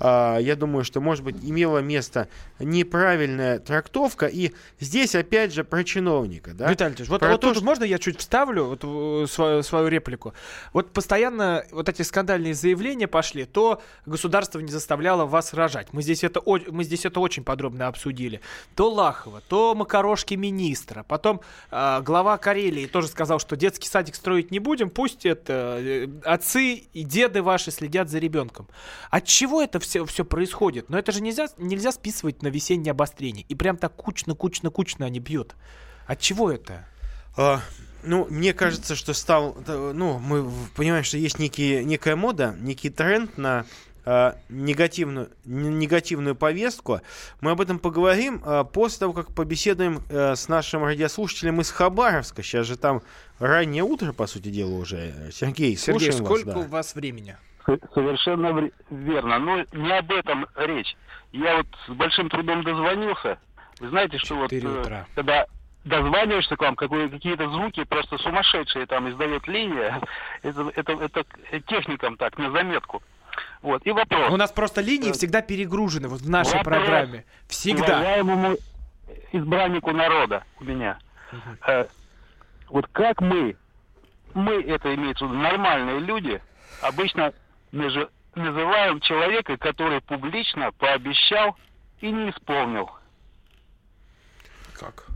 Speaker 3: А, я думаю, что, может быть, имела место неправильная трактовка. И здесь, опять же, про чиновника. Да?
Speaker 2: Виталий Ильич, вот,
Speaker 3: Про
Speaker 2: вот
Speaker 3: то,
Speaker 2: тут
Speaker 3: что-
Speaker 2: можно я чуть вставлю вот, э, свою, свою реплику? Вот постоянно вот эти скандальные заявления пошли, то государство не заставляло вас рожать. Мы здесь это, мы здесь это очень подробно обсудили. То Лахова, то Макарошки министра. Потом э, глава Карелии тоже сказал, что детский садик строить не будем, пусть это э, отцы и деды ваши следят за ребенком. От чего это все, все происходит? Но это же нельзя, нельзя списывать на весеннее обострение. И прям так кучно, кучно, кучно они бьют. От чего это?
Speaker 3: А, ну, мне кажется, что стал... э, Ну, мы понимаем, что есть некие, некая мода, некий тренд на негативную, н- негативную повестку. Мы об этом поговорим а, после того, как побеседуем э, с нашим радиослушателем из Хабаровска. Сейчас же там раннее утро, по сути дела, уже. Сергей,
Speaker 2: Сергей, сколько
Speaker 3: вас.
Speaker 2: у
Speaker 3: да.
Speaker 2: вас времени?
Speaker 11: Совершенно верно. Но не об этом речь. Я вот с большим трудом дозвонился. Вы знаете, что вот э,
Speaker 2: утра.
Speaker 11: когда дозваниваешься к вам, какие-то звуки просто сумасшедшие там издает линия, это, это, это техникам так, на заметку. Вот. И вопрос.
Speaker 2: У нас просто линии
Speaker 11: Э,
Speaker 2: всегда перегружены вот в нашей
Speaker 11: вопрос
Speaker 2: программе. Всегда.
Speaker 11: Уважаемому избраннику народа у меня. Э, вот как мы, мы, это имеется в виду, нормальные люди, обычно называем человека, который публично пообещал и не исполнил.
Speaker 2: Как?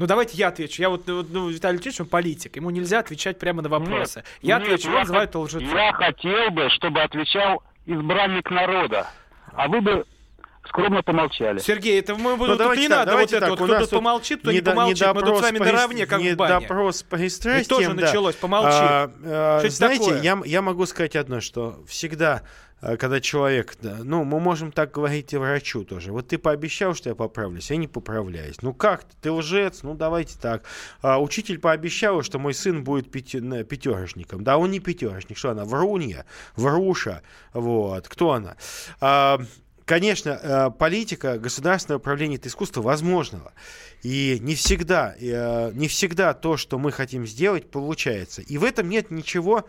Speaker 2: Ну давайте я отвечу. Я вот, ну, Виталий он политик. Ему нельзя отвечать прямо на вопросы. я
Speaker 11: Нет,
Speaker 2: отвечу, его называют лжецом.
Speaker 11: Я хотел бы, чтобы отвечал избранник народа, а вы бы скромно помолчали.
Speaker 2: Сергей, это мы
Speaker 3: Ну,
Speaker 2: тут
Speaker 3: давайте
Speaker 2: не
Speaker 3: так,
Speaker 2: надо вот
Speaker 3: давайте
Speaker 2: это
Speaker 3: так,
Speaker 2: вот. Кто тут помолчит, кто не помолчит. Мы тут с вами
Speaker 3: по
Speaker 2: наравне, как в бане.
Speaker 3: недопрос по пристрастиям,
Speaker 2: И тоже
Speaker 3: да.
Speaker 2: началось, помолчи.
Speaker 3: А, а, знаете,
Speaker 2: такое?
Speaker 3: я, я могу сказать одно, что всегда, а, когда человек, да, ну, мы можем так говорить и врачу тоже. Вот ты пообещал, что я поправлюсь, я не поправляюсь. Ну как ты, ты лжец, ну давайте так. А, учитель пообещал, что мой сын будет пяти- пятерочником. Да, он не пятерочник, что она, врунья, вруша, вот. Кто она? А, Конечно, э, политика, государственное управление это искусство возможного. И не всегда, э, не всегда то, что мы хотим сделать, получается. И в этом нет ничего,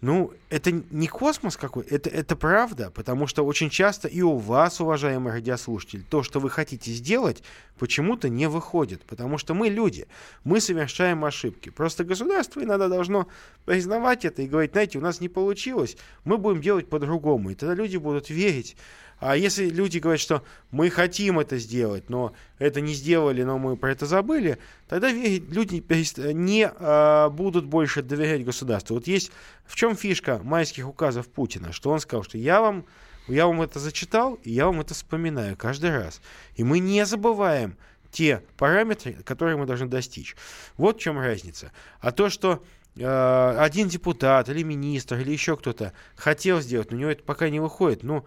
Speaker 3: ну, это не космос какой, это, это правда, потому что очень часто и у вас, уважаемый радиослушатель, то, что вы хотите сделать, почему-то не выходит, потому что мы люди, мы совершаем ошибки. Просто государство иногда должно признавать это и говорить, знаете, у нас не получилось, мы будем делать по-другому, и тогда люди будут верить. А если люди говорят, что мы хотим это сделать, но это не сделали, но мы про это забыли, тогда люди перест- не а, будут больше доверять государству. Вот есть в чем фишка майских указов Путина, что он сказал, что я вам, я вам это зачитал, и я вам это вспоминаю каждый раз. И мы не забываем те параметры, которые мы должны достичь. Вот в чем разница. А то, что э, один депутат или министр или еще кто-то хотел сделать, но у него это пока не выходит. Ну,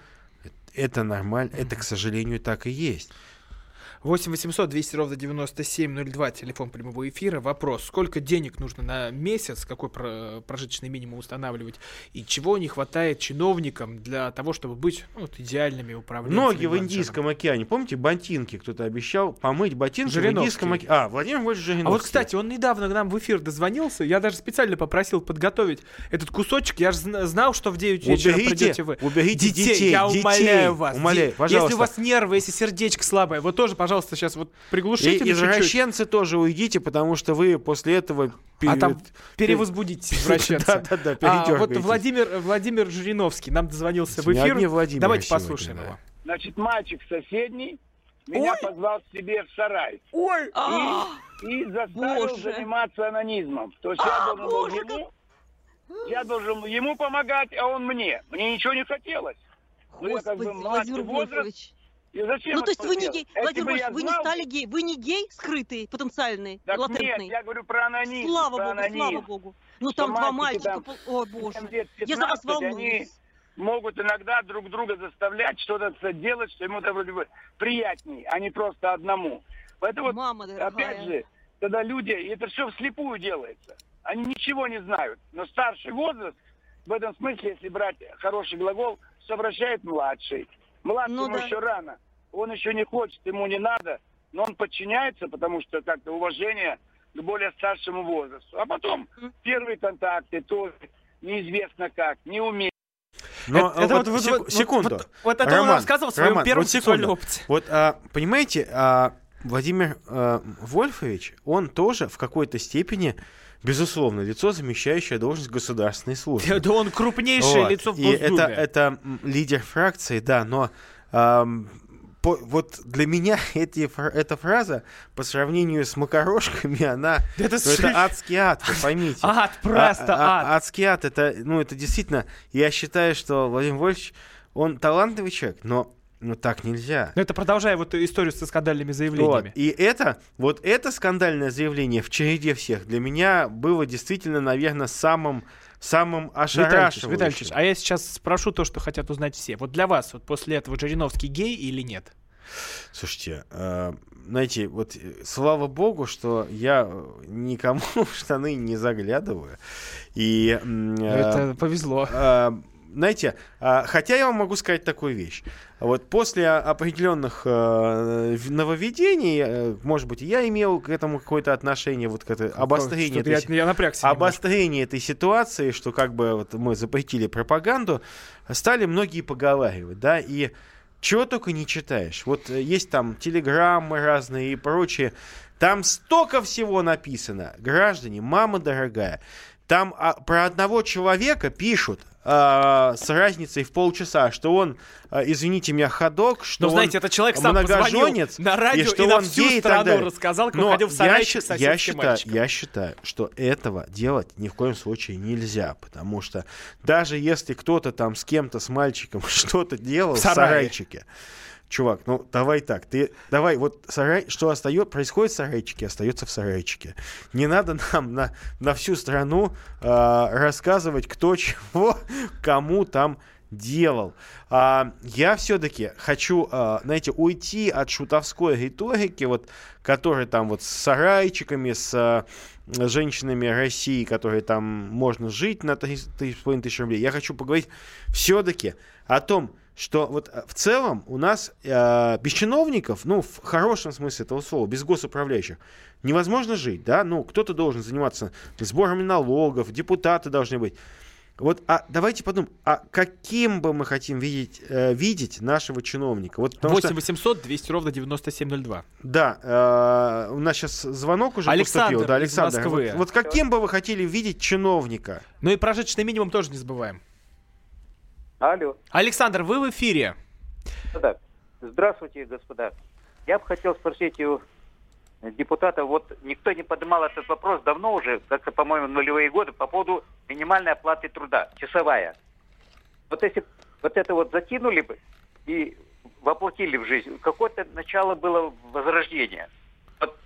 Speaker 3: это нормально, это, к сожалению, так и есть.
Speaker 2: 8 800 200 ровно 9702, телефон прямого эфира. Вопрос, сколько денег нужно на месяц, какой про- прожиточный минимум устанавливать, и чего не хватает чиновникам для того, чтобы быть ну, вот, идеальными управленцами?
Speaker 3: Ноги в? Индийском океане. Помните, ботинки кто-то обещал помыть ботинки в. Индийском океане? А, Владимир Вольфович Жириновский.
Speaker 2: А вот, кстати, он недавно к нам в эфир дозвонился. Я даже специально попросил подготовить этот кусочек. Я же зна- знал, что в 9 вечера
Speaker 3: Уберите-
Speaker 2: придете вы.
Speaker 3: уберите детей,
Speaker 2: я
Speaker 3: детей.
Speaker 2: умоляю вас.
Speaker 3: Умоляю, пожалуйста.
Speaker 2: Если у вас нервы, если сердечко слабое, вы тоже, пожалуйста, сейчас вот приглушите
Speaker 3: И
Speaker 2: чуть-чуть.
Speaker 3: извращенцы тоже уйдите, потому что вы после этого...
Speaker 2: А там перевозбудитесь, извращенца.
Speaker 3: Да-да-да,
Speaker 2: А вот. Владимир, Владимир Жириновский нам дозвонился в эфир.
Speaker 3: одни Владимиры
Speaker 2: Давайте послушаем его.
Speaker 12: Значит, мальчик соседний меня позвал к себе в сарай.
Speaker 2: Ой!
Speaker 12: И, и заставил
Speaker 13: Боже.
Speaker 12: заниматься анонизмом. То есть я должен был ему, я должен ему помогать, а он мне. Мне ничего не хотелось. Ну, я как бы
Speaker 13: Господи,
Speaker 12: младший
Speaker 13: Владимир
Speaker 12: возраст. И зачем
Speaker 13: Ну, то есть вы не гей, Владимир Вольфович, вы не стали гей, вы не гей скрытый, потенциальный,
Speaker 12: Так
Speaker 13: латентный?
Speaker 12: нет, я говорю про анонизм.
Speaker 13: Слава
Speaker 12: про
Speaker 13: богу,
Speaker 12: анонизм.
Speaker 13: слава богу. Ну, там два мальчика,
Speaker 12: там
Speaker 13: о боже.
Speaker 12: 7 лет,
Speaker 13: Я за вас
Speaker 12: 15, Они
Speaker 13: волнуюсь.
Speaker 12: могут иногда друг друга заставлять что-то делать, что ему это приятней, а не просто одному. Поэтому
Speaker 13: Мама дорогая.
Speaker 12: опять же, когда люди, и это все вслепую делается, они ничего не знают. Но старший возраст, в этом смысле, если брать хороший глагол, совращает младший. Младшему
Speaker 13: Ну да.
Speaker 12: еще рано. Он еще не хочет, ему не надо, но он подчиняется, потому что как-то уважение к более старшему возрасту. А потом первые контакты тоже неизвестно как, не умеет.
Speaker 3: Но
Speaker 2: Это- это
Speaker 3: вот,
Speaker 2: вот-
Speaker 3: сек-
Speaker 2: вот-
Speaker 3: секунду.
Speaker 2: вот- вот это он рассказывал в своем
Speaker 3: Роман,
Speaker 2: первом
Speaker 3: вот секунду.
Speaker 2: сексуальном опыте.
Speaker 3: Вот, а, понимаете, а, Владимир а, Вольфович, он тоже в какой-то степени, безусловно, лицо, замещающее должность государственной службы.
Speaker 2: Да он крупнейшее
Speaker 3: Вот.
Speaker 2: лицо в
Speaker 3: И
Speaker 2: Госдуме.
Speaker 3: это, это м, лидер фракции, да, но ам, по- вот для меня эти, эта фраза по сравнению с макарошками, она
Speaker 2: это
Speaker 3: ну, это адский ад, вы поймите.
Speaker 2: Ад, просто
Speaker 3: А- а-
Speaker 2: ад.
Speaker 3: Адский ад, это, ну, это действительно, я считаю, что Владимир Вольфович, он талантливый человек, но ну, так нельзя.
Speaker 2: Ну, это продолжая вот историю со скандальными
Speaker 3: Вот.
Speaker 2: заявлениями.
Speaker 3: И это, вот это скандальное заявление в череде всех для меня было действительно, наверное, самым, самым
Speaker 2: Витальевич,
Speaker 3: ошарашивающим.
Speaker 2: Витальевич, а я сейчас спрошу то, что хотят узнать все. Вот для вас вот после этого Жириновский гей или нет?
Speaker 3: Слушайте, э, знаете, вот э, слава богу, что я э, никому в штаны не заглядываю. И,
Speaker 2: Это повезло.
Speaker 3: Знаете, э, хотя я вам могу сказать такую вещь. Вот после определенных э, нововведений, э, может быть, я имел к этому какое-то отношение, вот к этой обострению этой
Speaker 2: я, я напрягся немножко.
Speaker 3: обострение этой ситуации, что как бы вот мы запретили пропаганду, стали многие поговаривать, да, и чего только не читаешь. Вот э, есть там телеграммы разные и прочее. Там столько всего написано. Граждане, мама дорогая, там а, про одного человека пишут а, с разницей в полчаса, что он, а, извините меня, ходок, что
Speaker 2: Ну,
Speaker 3: он
Speaker 2: знаете, это человек сам
Speaker 3: многоженец,
Speaker 2: на радио
Speaker 3: и что
Speaker 2: и на
Speaker 3: он
Speaker 2: всю
Speaker 3: гей и так
Speaker 2: страну
Speaker 3: далее.
Speaker 2: рассказал, как
Speaker 3: Но
Speaker 2: ходил в
Speaker 3: я
Speaker 2: сарайчик
Speaker 3: я
Speaker 2: соседским
Speaker 3: считаю,
Speaker 2: мальчиком.
Speaker 3: я считаю, что этого делать ни в коем случае нельзя, потому что даже если кто-то там с кем-то, с мальчиком что-то делал
Speaker 2: В
Speaker 3: в, сарайчике, чувак, ну давай так, ты давай вот сарай, что остается, происходит в сарайчике, остается в сарайчике. Не надо нам на, на всю страну а, рассказывать, кто чего, кому там делал. А, я все-таки хочу, а, знаете, уйти от шутовской риторики, вот, которая там вот с сарайчиками, с а, женщинами России, которые там можно жить на 3,5 тысяч рублей. Я хочу поговорить все-таки о том, что вот э, в целом у нас э, без чиновников, ну, в хорошем смысле этого слова, без госуправляющих, невозможно жить, да, ну, кто-то должен заниматься сбором налогов, депутаты должны быть. Вот, а давайте подумаем, а каким бы мы хотим видеть, э, видеть нашего чиновника? Вот, потому
Speaker 2: 8
Speaker 3: что,
Speaker 2: 800 200 ровно 9702.
Speaker 3: да, э, у нас сейчас звонок уже
Speaker 2: Александр
Speaker 3: поступил. Да,
Speaker 2: из
Speaker 3: Александр,
Speaker 2: Москвы.
Speaker 3: вот, вот каким бы вы хотели видеть чиновника?
Speaker 2: Ну и прожиточный минимум тоже не забываем.
Speaker 14: Алло.
Speaker 2: Александр, вы в эфире.
Speaker 14: Да. Здравствуйте, господа. Я бы хотел спросить у депутата, вот никто не поднимал этот вопрос давно уже, как-то, по-моему, нулевые годы, по поводу минимальной оплаты труда, часовая. Вот если вот это вот закинули бы и воплотили в жизнь, какое-то начало было возрождения.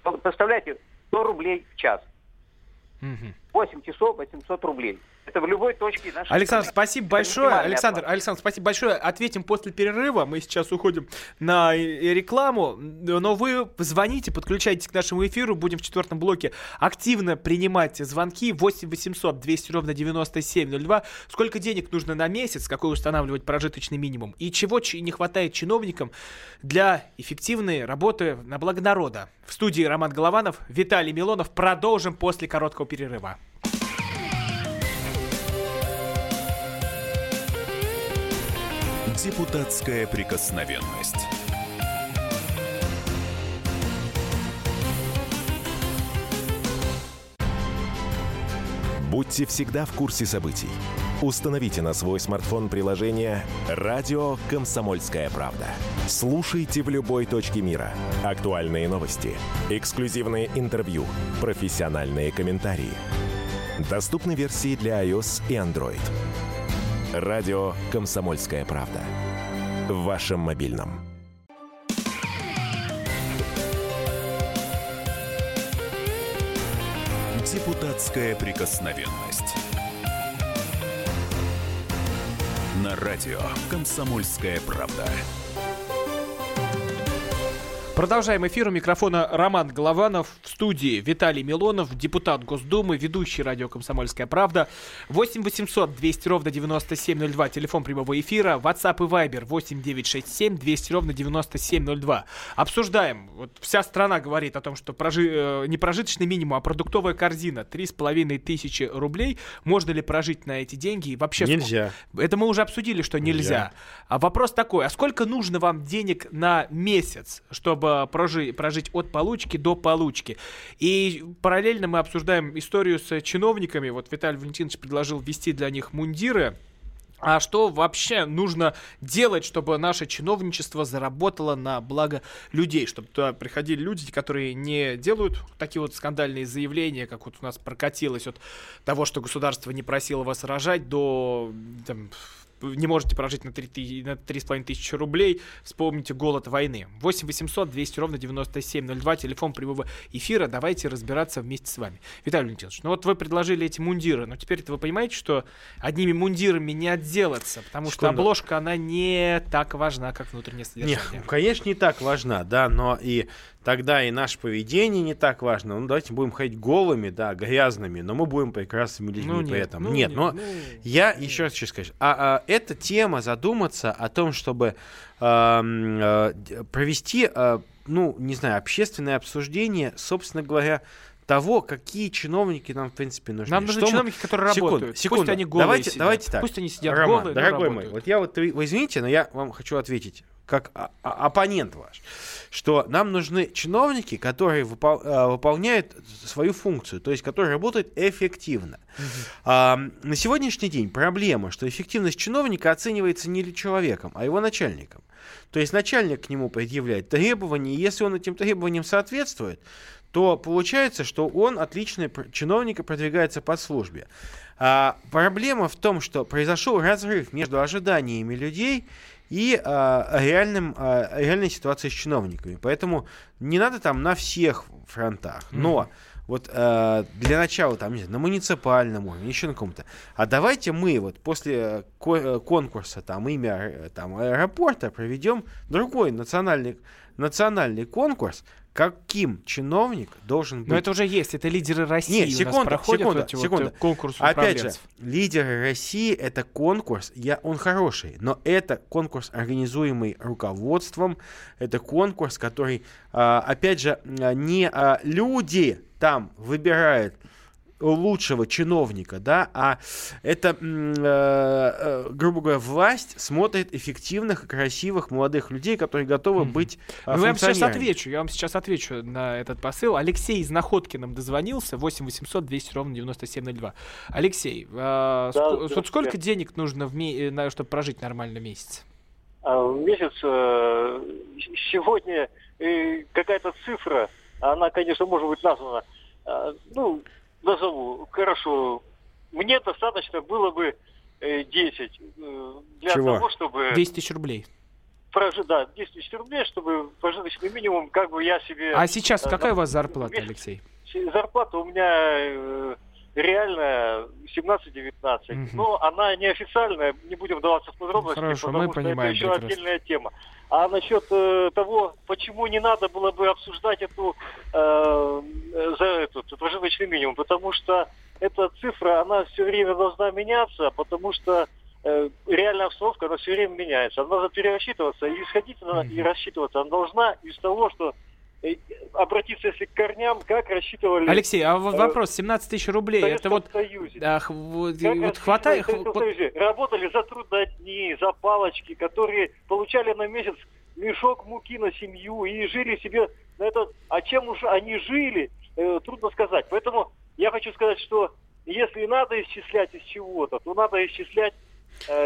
Speaker 14: Вот представляете, 100 рублей в час.
Speaker 2: Мгм.
Speaker 14: 8 часов 800 рублей. Это в любой точке нашей
Speaker 2: Александр,
Speaker 14: страны.
Speaker 2: спасибо большое. Александр,
Speaker 14: оплата.
Speaker 2: Александр, спасибо большое. Ответим после перерыва. Мы сейчас уходим на э, рекламу. Но вы звоните, подключайтесь к нашему эфиру. Будем в четвертом блоке активно принимать звонки. 8 800 200 ровно 9702. Сколько денег нужно на месяц? Какой устанавливать прожиточный минимум? И чего не хватает чиновникам для эффективной работы на благо народа? В студии Роман Голованов, Виталий Милонов. Продолжим после короткого перерыва.
Speaker 1: Депутатская прикосновенность.
Speaker 10: Будьте всегда в курсе событий. Установите на свой смартфон приложение «Радио Комсомольская правда». Слушайте в любой точке мира. Актуальные новости, эксклюзивные интервью, профессиональные комментарии. Доступны версии для iOS и Android. «Радио Комсомольская правда». В вашем мобильном.
Speaker 1: Депутатская прикосновенность. На радио «Комсомольская правда».
Speaker 2: Продолжаем эфир. У микрофона Роман Голованов. В студии Виталий Милонов, депутат Госдумы, ведущий радио «Комсомольская правда». 8 800 200 ровно 9702, телефон прямого эфира. WhatsApp и Viber 8 967 200 ровно 9702. Обсуждаем. Вот вся страна говорит о том, что прожи... э, не прожиточный минимум, а продуктовая корзина 3,5 тысячи рублей. Можно ли прожить на эти деньги? И вообще
Speaker 3: Нельзя.
Speaker 2: Это мы уже обсудили, что нельзя.
Speaker 3: Нельзя.
Speaker 2: А вопрос такой, а сколько нужно вам денег на месяц, чтобы прожи- прожить от получки до получки? И параллельно мы обсуждаем историю с чиновниками. Вот Виталий Валентинович предложил ввести для них мундиры. А что вообще нужно делать, чтобы наше чиновничество заработало на благо людей? Чтобы туда приходили люди, которые не делают такие вот скандальные заявления, как вот у нас прокатилось от того, что государство не просило вас рожать, до там, не можете прожить на 3 ты- на 3,5 тысячи рублей, вспомните голод войны. 8 800 200 ровно 9702, телефон прямого эфира, давайте разбираться вместе с вами. Виталий Валентинович, ну вот вы предложили эти мундиры, но теперь вы понимаете, что одними мундирами не отделаться, потому что
Speaker 3: Секунду.
Speaker 2: обложка, она не так важна, как внутреннее
Speaker 3: Не,
Speaker 2: содержание.
Speaker 3: конечно, не так важна, да, но и тогда и наше поведение не так важно. Ну, давайте будем ходить голыми, да, грязными, но мы будем прекрасными людьми
Speaker 2: Ну,
Speaker 3: при
Speaker 2: нет,
Speaker 3: этом.
Speaker 2: ну,
Speaker 3: нет,
Speaker 2: нет,
Speaker 3: но
Speaker 2: ну,
Speaker 3: я еще раз хочу сказать, а, а, эта тема задуматься о том, чтобы э, д- провести, э, ну, не знаю, общественное обсуждение, собственно говоря, того, какие чиновники нам, в принципе, нужны.
Speaker 2: Нам нужны
Speaker 3: Что мы-
Speaker 2: чиновники, которые
Speaker 3: Секунду,
Speaker 2: работают. Пусть
Speaker 3: секунду.
Speaker 2: они голые
Speaker 3: давайте,
Speaker 2: сидят.
Speaker 3: Давайте так.
Speaker 2: Пусть они сидят
Speaker 3: Роман,
Speaker 2: голые,
Speaker 3: дорогой мой, вот я вот, вы извините, но я вам хочу ответить как оппонент ваш, что нам нужны чиновники, которые выпол- э, выполняют свою функцию, то есть которые работают эффективно. А, на сегодняшний день проблема, что эффективность чиновника оценивается не человеком, а его начальником. То есть начальник к нему предъявляет требования, и если он этим требованиям соответствует, то получается, что он отличный чиновник и продвигается по службе. А, проблема в том, что произошел разрыв между ожиданиями людей и а, реальным, а, реальной ситуацией с чиновниками. Поэтому не надо там на всех фронтах. Но вот э, для начала там не знаю, на муниципальном уровне, еще на каком-то. А давайте мы вот после э, э, конкурса там имя э, там аэропорта проведем другой национальный национальный конкурс, каким чиновник должен быть.
Speaker 2: Но это уже есть, это лидеры России
Speaker 3: Нет, секунду,
Speaker 2: проходят
Speaker 3: секунду,
Speaker 2: вот,
Speaker 3: секунду.
Speaker 2: э, конкурсы
Speaker 3: Опять же, лидеры России это конкурс, я, он хороший, но это конкурс, организуемый руководством, это конкурс, который, а, опять же, а, не а, люди там выбирают лучшего чиновника, да, а это, э, э, грубо говоря, власть смотрит эффективных, красивых, молодых людей, которые готовы быть а,
Speaker 2: Ну, я вам сейчас отвечу, я вам сейчас отвечу на этот посыл. Алексей из Находки нам дозвонился, 8 800 200 ровно 9702. Алексей, а,
Speaker 15: Да,
Speaker 2: ск- вот сколько денег нужно, в ме- на, чтобы прожить нормально месяц?
Speaker 15: А в месяц э, сегодня э, какая-то цифра, она, конечно, может быть названа. Ну, назову. Хорошо. Мне достаточно было бы э, 10 э, для
Speaker 2: Чего?
Speaker 15: того, чтобы
Speaker 2: 10 тысяч рублей.
Speaker 15: прожить, да, 10 тысяч рублей, чтобы прожиточный минимум, как бы я себе...
Speaker 2: А сейчас
Speaker 15: э,
Speaker 2: какая у вас зарплата, Алексей?
Speaker 15: Зарплата у меня э, реальная 17-19. Но она неофициальная, не будем вдаваться в подробности,
Speaker 2: Хорошо,
Speaker 15: потому
Speaker 2: мы
Speaker 15: что
Speaker 2: понимаем
Speaker 15: это еще
Speaker 2: прекрасно.
Speaker 15: отдельная тема. А насчет э, того, почему не надо было бы обсуждать эту э, за этот прожиточный минимум, потому что эта цифра, она все время должна меняться, потому что э, реальная обстановка, она все время меняется. Она должна перерасчитываться, и исходить она, и рассчитываться она должна из того, что обратиться, если к корням, как рассчитывали...
Speaker 2: Алексей, а вот
Speaker 15: э,
Speaker 2: вопрос, 17 тысяч рублей, это вот...
Speaker 15: Союзе.
Speaker 2: Х- вот, вот хватает... вот-
Speaker 15: Союзе работали за трудодни, за палочки, которые получали на месяц мешок муки на семью и жили себе на этот... А чем уж они жили, э, трудно сказать. Поэтому я хочу сказать, что если надо исчислять из чего-то, то надо исчислять э,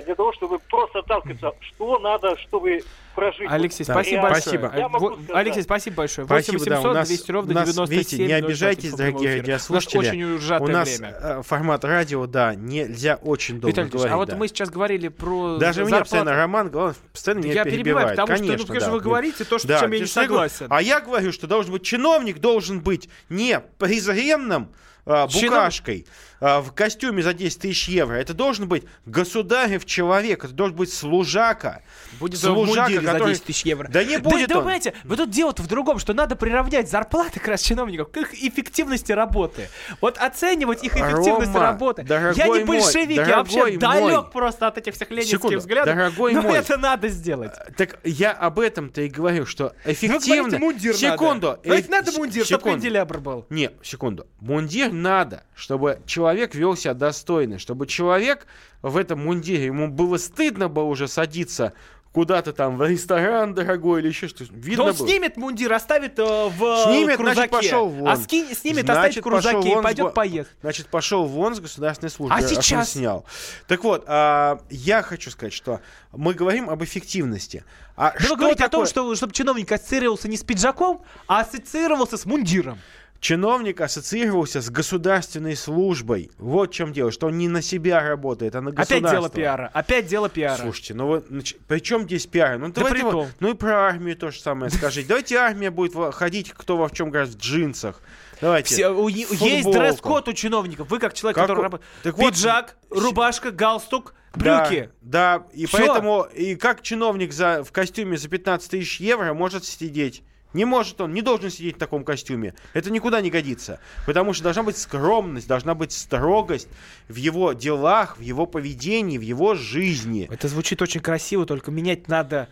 Speaker 15: для того, чтобы просто отталкиваться, что надо, чтобы прожить.
Speaker 2: Алексей, спасибо
Speaker 15: реально.
Speaker 2: большое.
Speaker 3: Спасибо.
Speaker 2: Алексей, спасибо большое.
Speaker 3: Спасибо, да,
Speaker 2: 8
Speaker 3: у нас-
Speaker 2: 200 ровно
Speaker 3: у нас,
Speaker 2: 97
Speaker 3: видите, не
Speaker 2: 02
Speaker 3: обижайтесь, дорогие радиослушатели.
Speaker 2: У нас очень сжатое
Speaker 3: У нас
Speaker 2: время.
Speaker 3: э, формат радио, да, нельзя очень долго
Speaker 2: Виталий Ильич,
Speaker 3: говорить.
Speaker 2: а вот
Speaker 3: да.
Speaker 2: мы сейчас говорили про
Speaker 3: Даже меня
Speaker 2: зарплату.
Speaker 3: постоянно Роман Главное, постоянно меня
Speaker 2: Я перебиваю,
Speaker 3: перебивает.
Speaker 2: потому что, ну,
Speaker 3: Конечно,
Speaker 2: конечно,
Speaker 3: да.
Speaker 2: вы говорите то, что-
Speaker 3: Да,
Speaker 2: чем я не согласен.
Speaker 3: А я говорю, что должен быть чиновник, должен быть не презренным а,
Speaker 2: Чинов-
Speaker 3: букашкой а, в костюме за 10 тысяч евро. Это должен быть государев человек, это должен быть служака.
Speaker 2: Будет в мундире за 10 тысяч евро.
Speaker 3: Да не будет
Speaker 2: да,
Speaker 3: он.
Speaker 2: понимаете, вы тут дело-то в другом, что надо приравнять зарплаты как раз чиновников к их эффективности работы. Вот оценивать их эффективность
Speaker 3: Рома,
Speaker 2: работы. Я не
Speaker 3: мой,
Speaker 2: большевик, я вообще далек
Speaker 3: мой.
Speaker 2: просто от этих всех ленинских
Speaker 3: Секунду,
Speaker 2: взглядов.
Speaker 3: дорогой
Speaker 2: но
Speaker 3: мой.
Speaker 2: это надо сделать.
Speaker 3: Так я об этом-то и говорю, что
Speaker 2: Вы
Speaker 3: эффективно...
Speaker 2: говорите, мундир
Speaker 3: секунду.
Speaker 2: надо.
Speaker 3: Э,
Speaker 2: надо мундир, чтобы
Speaker 3: секунду.
Speaker 2: канделябр был.
Speaker 3: Не, секунду. Мундир надо, чтобы человек вел себя достойно, чтобы человек в этом мундире, ему было стыдно бы уже садиться куда-то там в ресторан дорогой или еще что-то.
Speaker 2: Да
Speaker 3: Видно
Speaker 2: он
Speaker 3: было.
Speaker 2: снимет мундир, оставит э, в
Speaker 3: Снимет,
Speaker 2: крузаке.
Speaker 3: значит, пошел вон.
Speaker 2: А ски- снимет,
Speaker 3: Значит,
Speaker 2: оставит в крузаке и
Speaker 3: с
Speaker 2: пойдет поест.
Speaker 3: Значит, пошел вон с государственной службы.
Speaker 2: А сейчас?
Speaker 3: снял. Так вот, а, я хочу сказать, что мы говорим об эффективности. А
Speaker 2: Да
Speaker 3: что
Speaker 2: вы говорите о том,
Speaker 3: такое-
Speaker 2: что, чтобы чиновник ассоциировался не с пиджаком, а ассоциировался с мундиром.
Speaker 3: Чиновник ассоциировался с государственной службой. Вот в чем дело, что он не на себя работает, а на
Speaker 2: Опять
Speaker 3: государство.
Speaker 2: дело пиара. Опять дело пиара.
Speaker 3: Слушайте, ну нач- при чем здесь пиар? Ну, давайте
Speaker 2: притом.
Speaker 3: вот- ну и про армию то же самое скажите. Давайте армия будет ходить, кто во в чем говорит, в джинсах. Давайте.
Speaker 2: Все, у- есть дресс-код у чиновников. Вы как человек,
Speaker 3: Как
Speaker 2: который
Speaker 3: у-
Speaker 2: работает.
Speaker 3: Так вот,
Speaker 2: Пиджак, рубашка, галстук,
Speaker 3: Да,
Speaker 2: брюки.
Speaker 3: Да, и
Speaker 2: Всё.
Speaker 3: поэтому, и как чиновник за, в костюме за 15 тысяч евро может сидеть? Не может он, не должен сидеть в таком костюме. Это никуда не годится. Потому что должна быть скромность, должна быть строгость в его делах, в его поведении, в его жизни.
Speaker 2: Это звучит очень красиво, только менять надо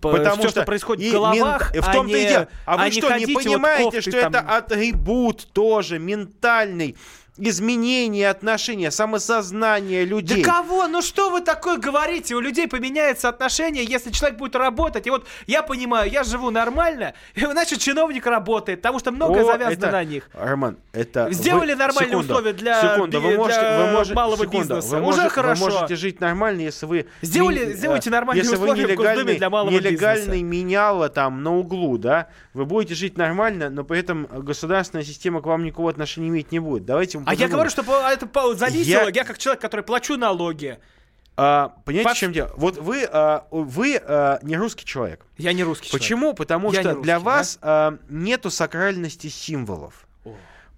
Speaker 2: по-
Speaker 3: Потому
Speaker 2: всё,
Speaker 3: что,
Speaker 2: что происходит
Speaker 3: и
Speaker 2: в головах,
Speaker 3: мент- в
Speaker 2: а
Speaker 3: том-то и
Speaker 2: не-
Speaker 3: дело. А вы
Speaker 2: не
Speaker 3: что, не
Speaker 2: вот
Speaker 3: понимаете,
Speaker 2: кофты
Speaker 3: что
Speaker 2: там.
Speaker 3: это атрибут тоже ментальный изменение отношения, самосознание
Speaker 2: Да
Speaker 3: людей?
Speaker 2: кого? Ну что вы такое говорите? У людей поменяется отношение, если человек будет работать. И вот я понимаю, я живу нормально, и значит чиновник работает, потому что многое
Speaker 3: О,
Speaker 2: завязано
Speaker 3: это-
Speaker 2: на них.
Speaker 3: Роман, это...
Speaker 2: Сделали
Speaker 3: вы-
Speaker 2: нормальные
Speaker 3: секунду,
Speaker 2: условия для
Speaker 3: секунду, вы можете,
Speaker 2: для
Speaker 3: вы можете,
Speaker 2: малого
Speaker 3: секунду,
Speaker 2: бизнеса.
Speaker 3: Вы
Speaker 2: Уже
Speaker 3: можете,
Speaker 2: хорошо.
Speaker 3: Вы можете жить нормально, если вы...
Speaker 2: Сделали-
Speaker 3: ми-
Speaker 2: сделайте
Speaker 3: э,
Speaker 2: нормальные
Speaker 3: если вы
Speaker 2: условия в Госдуме
Speaker 3: нелегальный,
Speaker 2: для малого
Speaker 3: нелегальный
Speaker 2: бизнеса.
Speaker 3: меняла там на углу, да? Вы будете жить нормально, но при этом государственная система к вам никакого отношения иметь не будет. Давайте
Speaker 2: А я говорю, что это зависело.
Speaker 3: Я-
Speaker 2: Я... как человек, который плачу налоги.
Speaker 3: А, понимаете,
Speaker 2: По-
Speaker 3: в чем дело? Вот вы, а, вы а, не русский человек.
Speaker 2: Я не русский
Speaker 3: Почему? Потому
Speaker 2: Я
Speaker 3: что для
Speaker 2: русский,
Speaker 3: вас а, нету сакральности символов.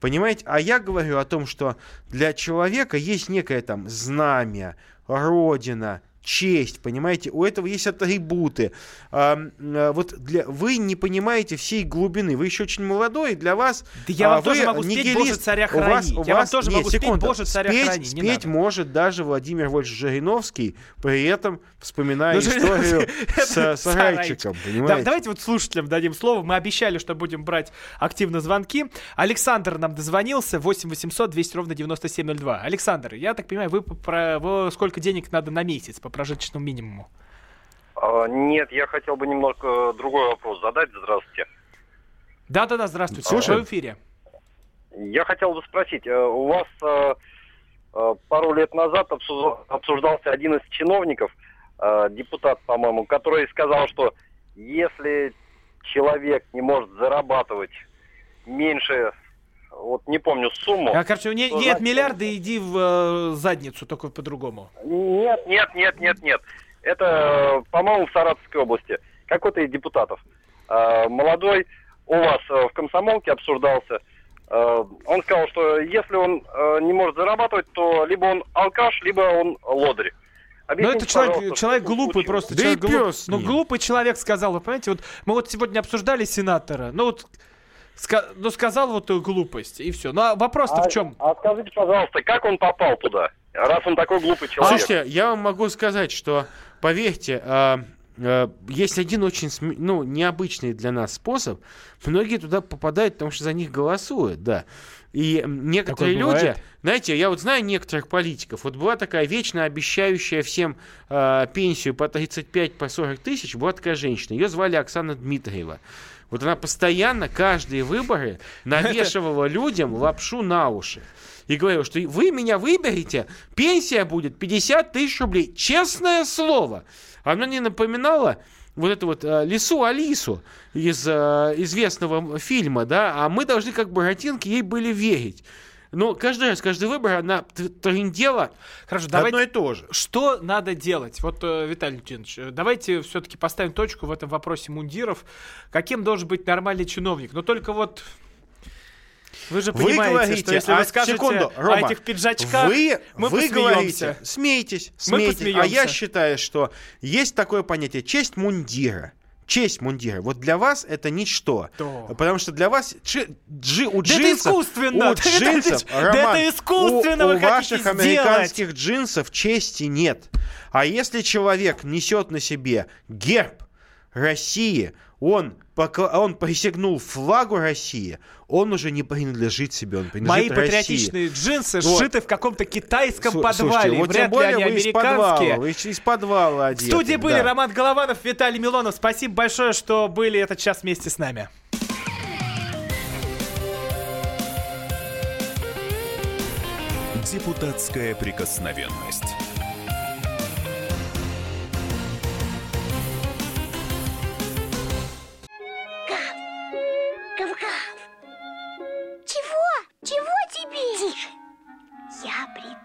Speaker 3: Понимаете? А я говорю о том, что для человека есть некое там знамя, родина, честь, понимаете? У этого есть атрибуты. А, а, вот для, вы не понимаете всей глубины. Вы еще очень молодой, и для вас...
Speaker 2: Да я
Speaker 3: а,
Speaker 2: вам
Speaker 3: вы
Speaker 2: тоже могу спеть
Speaker 3: нигилист.
Speaker 2: «Боже, царя
Speaker 3: У вас-
Speaker 2: храни».
Speaker 3: у
Speaker 2: Я вам
Speaker 3: вас-
Speaker 2: тоже
Speaker 3: нет,
Speaker 2: могу спеть
Speaker 3: секунду.
Speaker 2: «Боже, царя
Speaker 3: Спеть-
Speaker 2: храни». Не
Speaker 3: Спеть
Speaker 2: надо.
Speaker 3: может даже Владимир Вольфович Жириновский, при этом вспоминая
Speaker 2: Ну,
Speaker 3: историю с сарайчиком, понимаете?
Speaker 2: давайте вот слушателям дадим слово. Мы обещали, что будем брать активно звонки. Александр нам дозвонился. 8 800 200 ровно 9702. Александр, я так понимаю, вы, про, вы сколько денег надо на месяц прожиточному минимуму?
Speaker 16: А, Нет, я хотел бы немного другой вопрос задать. Здравствуйте.
Speaker 2: Да-да-да, здравствуйте.
Speaker 16: Слушаем.
Speaker 2: Вы в эфире.
Speaker 16: Я хотел бы спросить, э, у вас э, э, пару лет назад обсуждался один из чиновников, э, депутат, по-моему, который сказал, что если человек не может зарабатывать меньше, вот не помню сумму.
Speaker 2: А, короче, не- нет
Speaker 16: значит,
Speaker 2: миллиарда, иди в э, задницу, только по-другому.
Speaker 16: Нет, нет, нет, нет, нет. Это, по-моему, в Саратовской области. Какой-то из депутатов. Э, Молодой у вас э, в комсомолке обсуждался. Э, он сказал, что если он э, не может зарабатывать, то либо он алкаш, либо он лодырь.
Speaker 2: Ну,
Speaker 16: Объясните,
Speaker 2: это человек, человек глупый
Speaker 16: случилось?
Speaker 2: просто.
Speaker 3: Да
Speaker 2: человек
Speaker 3: и
Speaker 2: глуп-
Speaker 3: пес с
Speaker 2: Ну, глупый человек сказал, вы понимаете, вот мы вот сегодня обсуждали сенатора, ну вот, ска- ну сказал вот эту глупость, и все. Ну, а вопрос-то в чем?
Speaker 16: А скажите, пожалуйста, как он попал туда, раз он такой глупый человек?
Speaker 3: Слушайте, я вам могу сказать, что, поверьте, а, а, есть один очень см- ну, необычный для нас способ. Многие туда попадают, потому что за них голосуют, да. И некоторые
Speaker 2: Такое
Speaker 3: люди,
Speaker 2: бывает?
Speaker 3: знаете, я вот знаю некоторых политиков, вот была такая вечно обещающая всем а, пенсию по 35, по 40 тысяч, была такая женщина, ее звали Оксана Дмитриева. Вот она постоянно каждые выборы навешивала людям лапшу на уши. И говорила, что вы меня выберете, пенсия будет 50 тысяч рублей. Честное слово. Она не напоминала вот эту вот э, Лису Алису из э, известного фильма, да, а мы должны как буратинки ей были верить. Но каждый раз, каждый выбор она т- трындела
Speaker 2: Хорошо,
Speaker 3: одно
Speaker 2: давайте.
Speaker 3: и то же.
Speaker 2: Что надо делать? Вот, э, Виталий Леонидович, э, давайте все-таки поставим точку в этом вопросе мундиров. Каким должен быть нормальный чиновник? Но только вот вы же
Speaker 3: Вы
Speaker 2: понимаете,
Speaker 3: говорите,
Speaker 2: что если
Speaker 3: а,
Speaker 2: вы скажете
Speaker 3: секунду,
Speaker 2: о
Speaker 3: Рома,
Speaker 2: этих пиджачках,
Speaker 3: вы,
Speaker 2: мы
Speaker 3: вы
Speaker 2: посмеемся.
Speaker 3: говорите, смейтесь,
Speaker 2: Мы
Speaker 3: смейтесь. А я считаю, что есть такое понятие честь мундира. Честь мундира. Вот для вас это ничто.
Speaker 2: Да.
Speaker 3: Потому что для вас джи, джи- у
Speaker 2: Да это
Speaker 3: джинсов...
Speaker 2: искусственно!
Speaker 3: У
Speaker 2: Да это-
Speaker 3: джинсов,
Speaker 2: да
Speaker 3: Роман,
Speaker 2: это искусственно
Speaker 3: у, у ваших
Speaker 2: сделать!
Speaker 3: американских джинсов чести нет. А если человек несет на себе герб России, он, покла- он присягнул флагу России, он уже не принадлежит себе, он принадлежит
Speaker 2: Мои
Speaker 3: России.
Speaker 2: патриотичные джинсы
Speaker 3: Вот.
Speaker 2: сшиты в каком-то китайском
Speaker 3: Слу-
Speaker 2: подвале.
Speaker 3: слушайте, вот
Speaker 2: Вряд
Speaker 3: тем более
Speaker 2: ли они
Speaker 3: вы из подвала,
Speaker 2: американские.
Speaker 3: вы из подвала
Speaker 2: В
Speaker 3: одеты,
Speaker 2: студии были
Speaker 3: да.
Speaker 2: Роман Голованов, Виталий Милонов. Спасибо большое, что были этот час вместе с нами.
Speaker 1: Депутатская прикосновенность.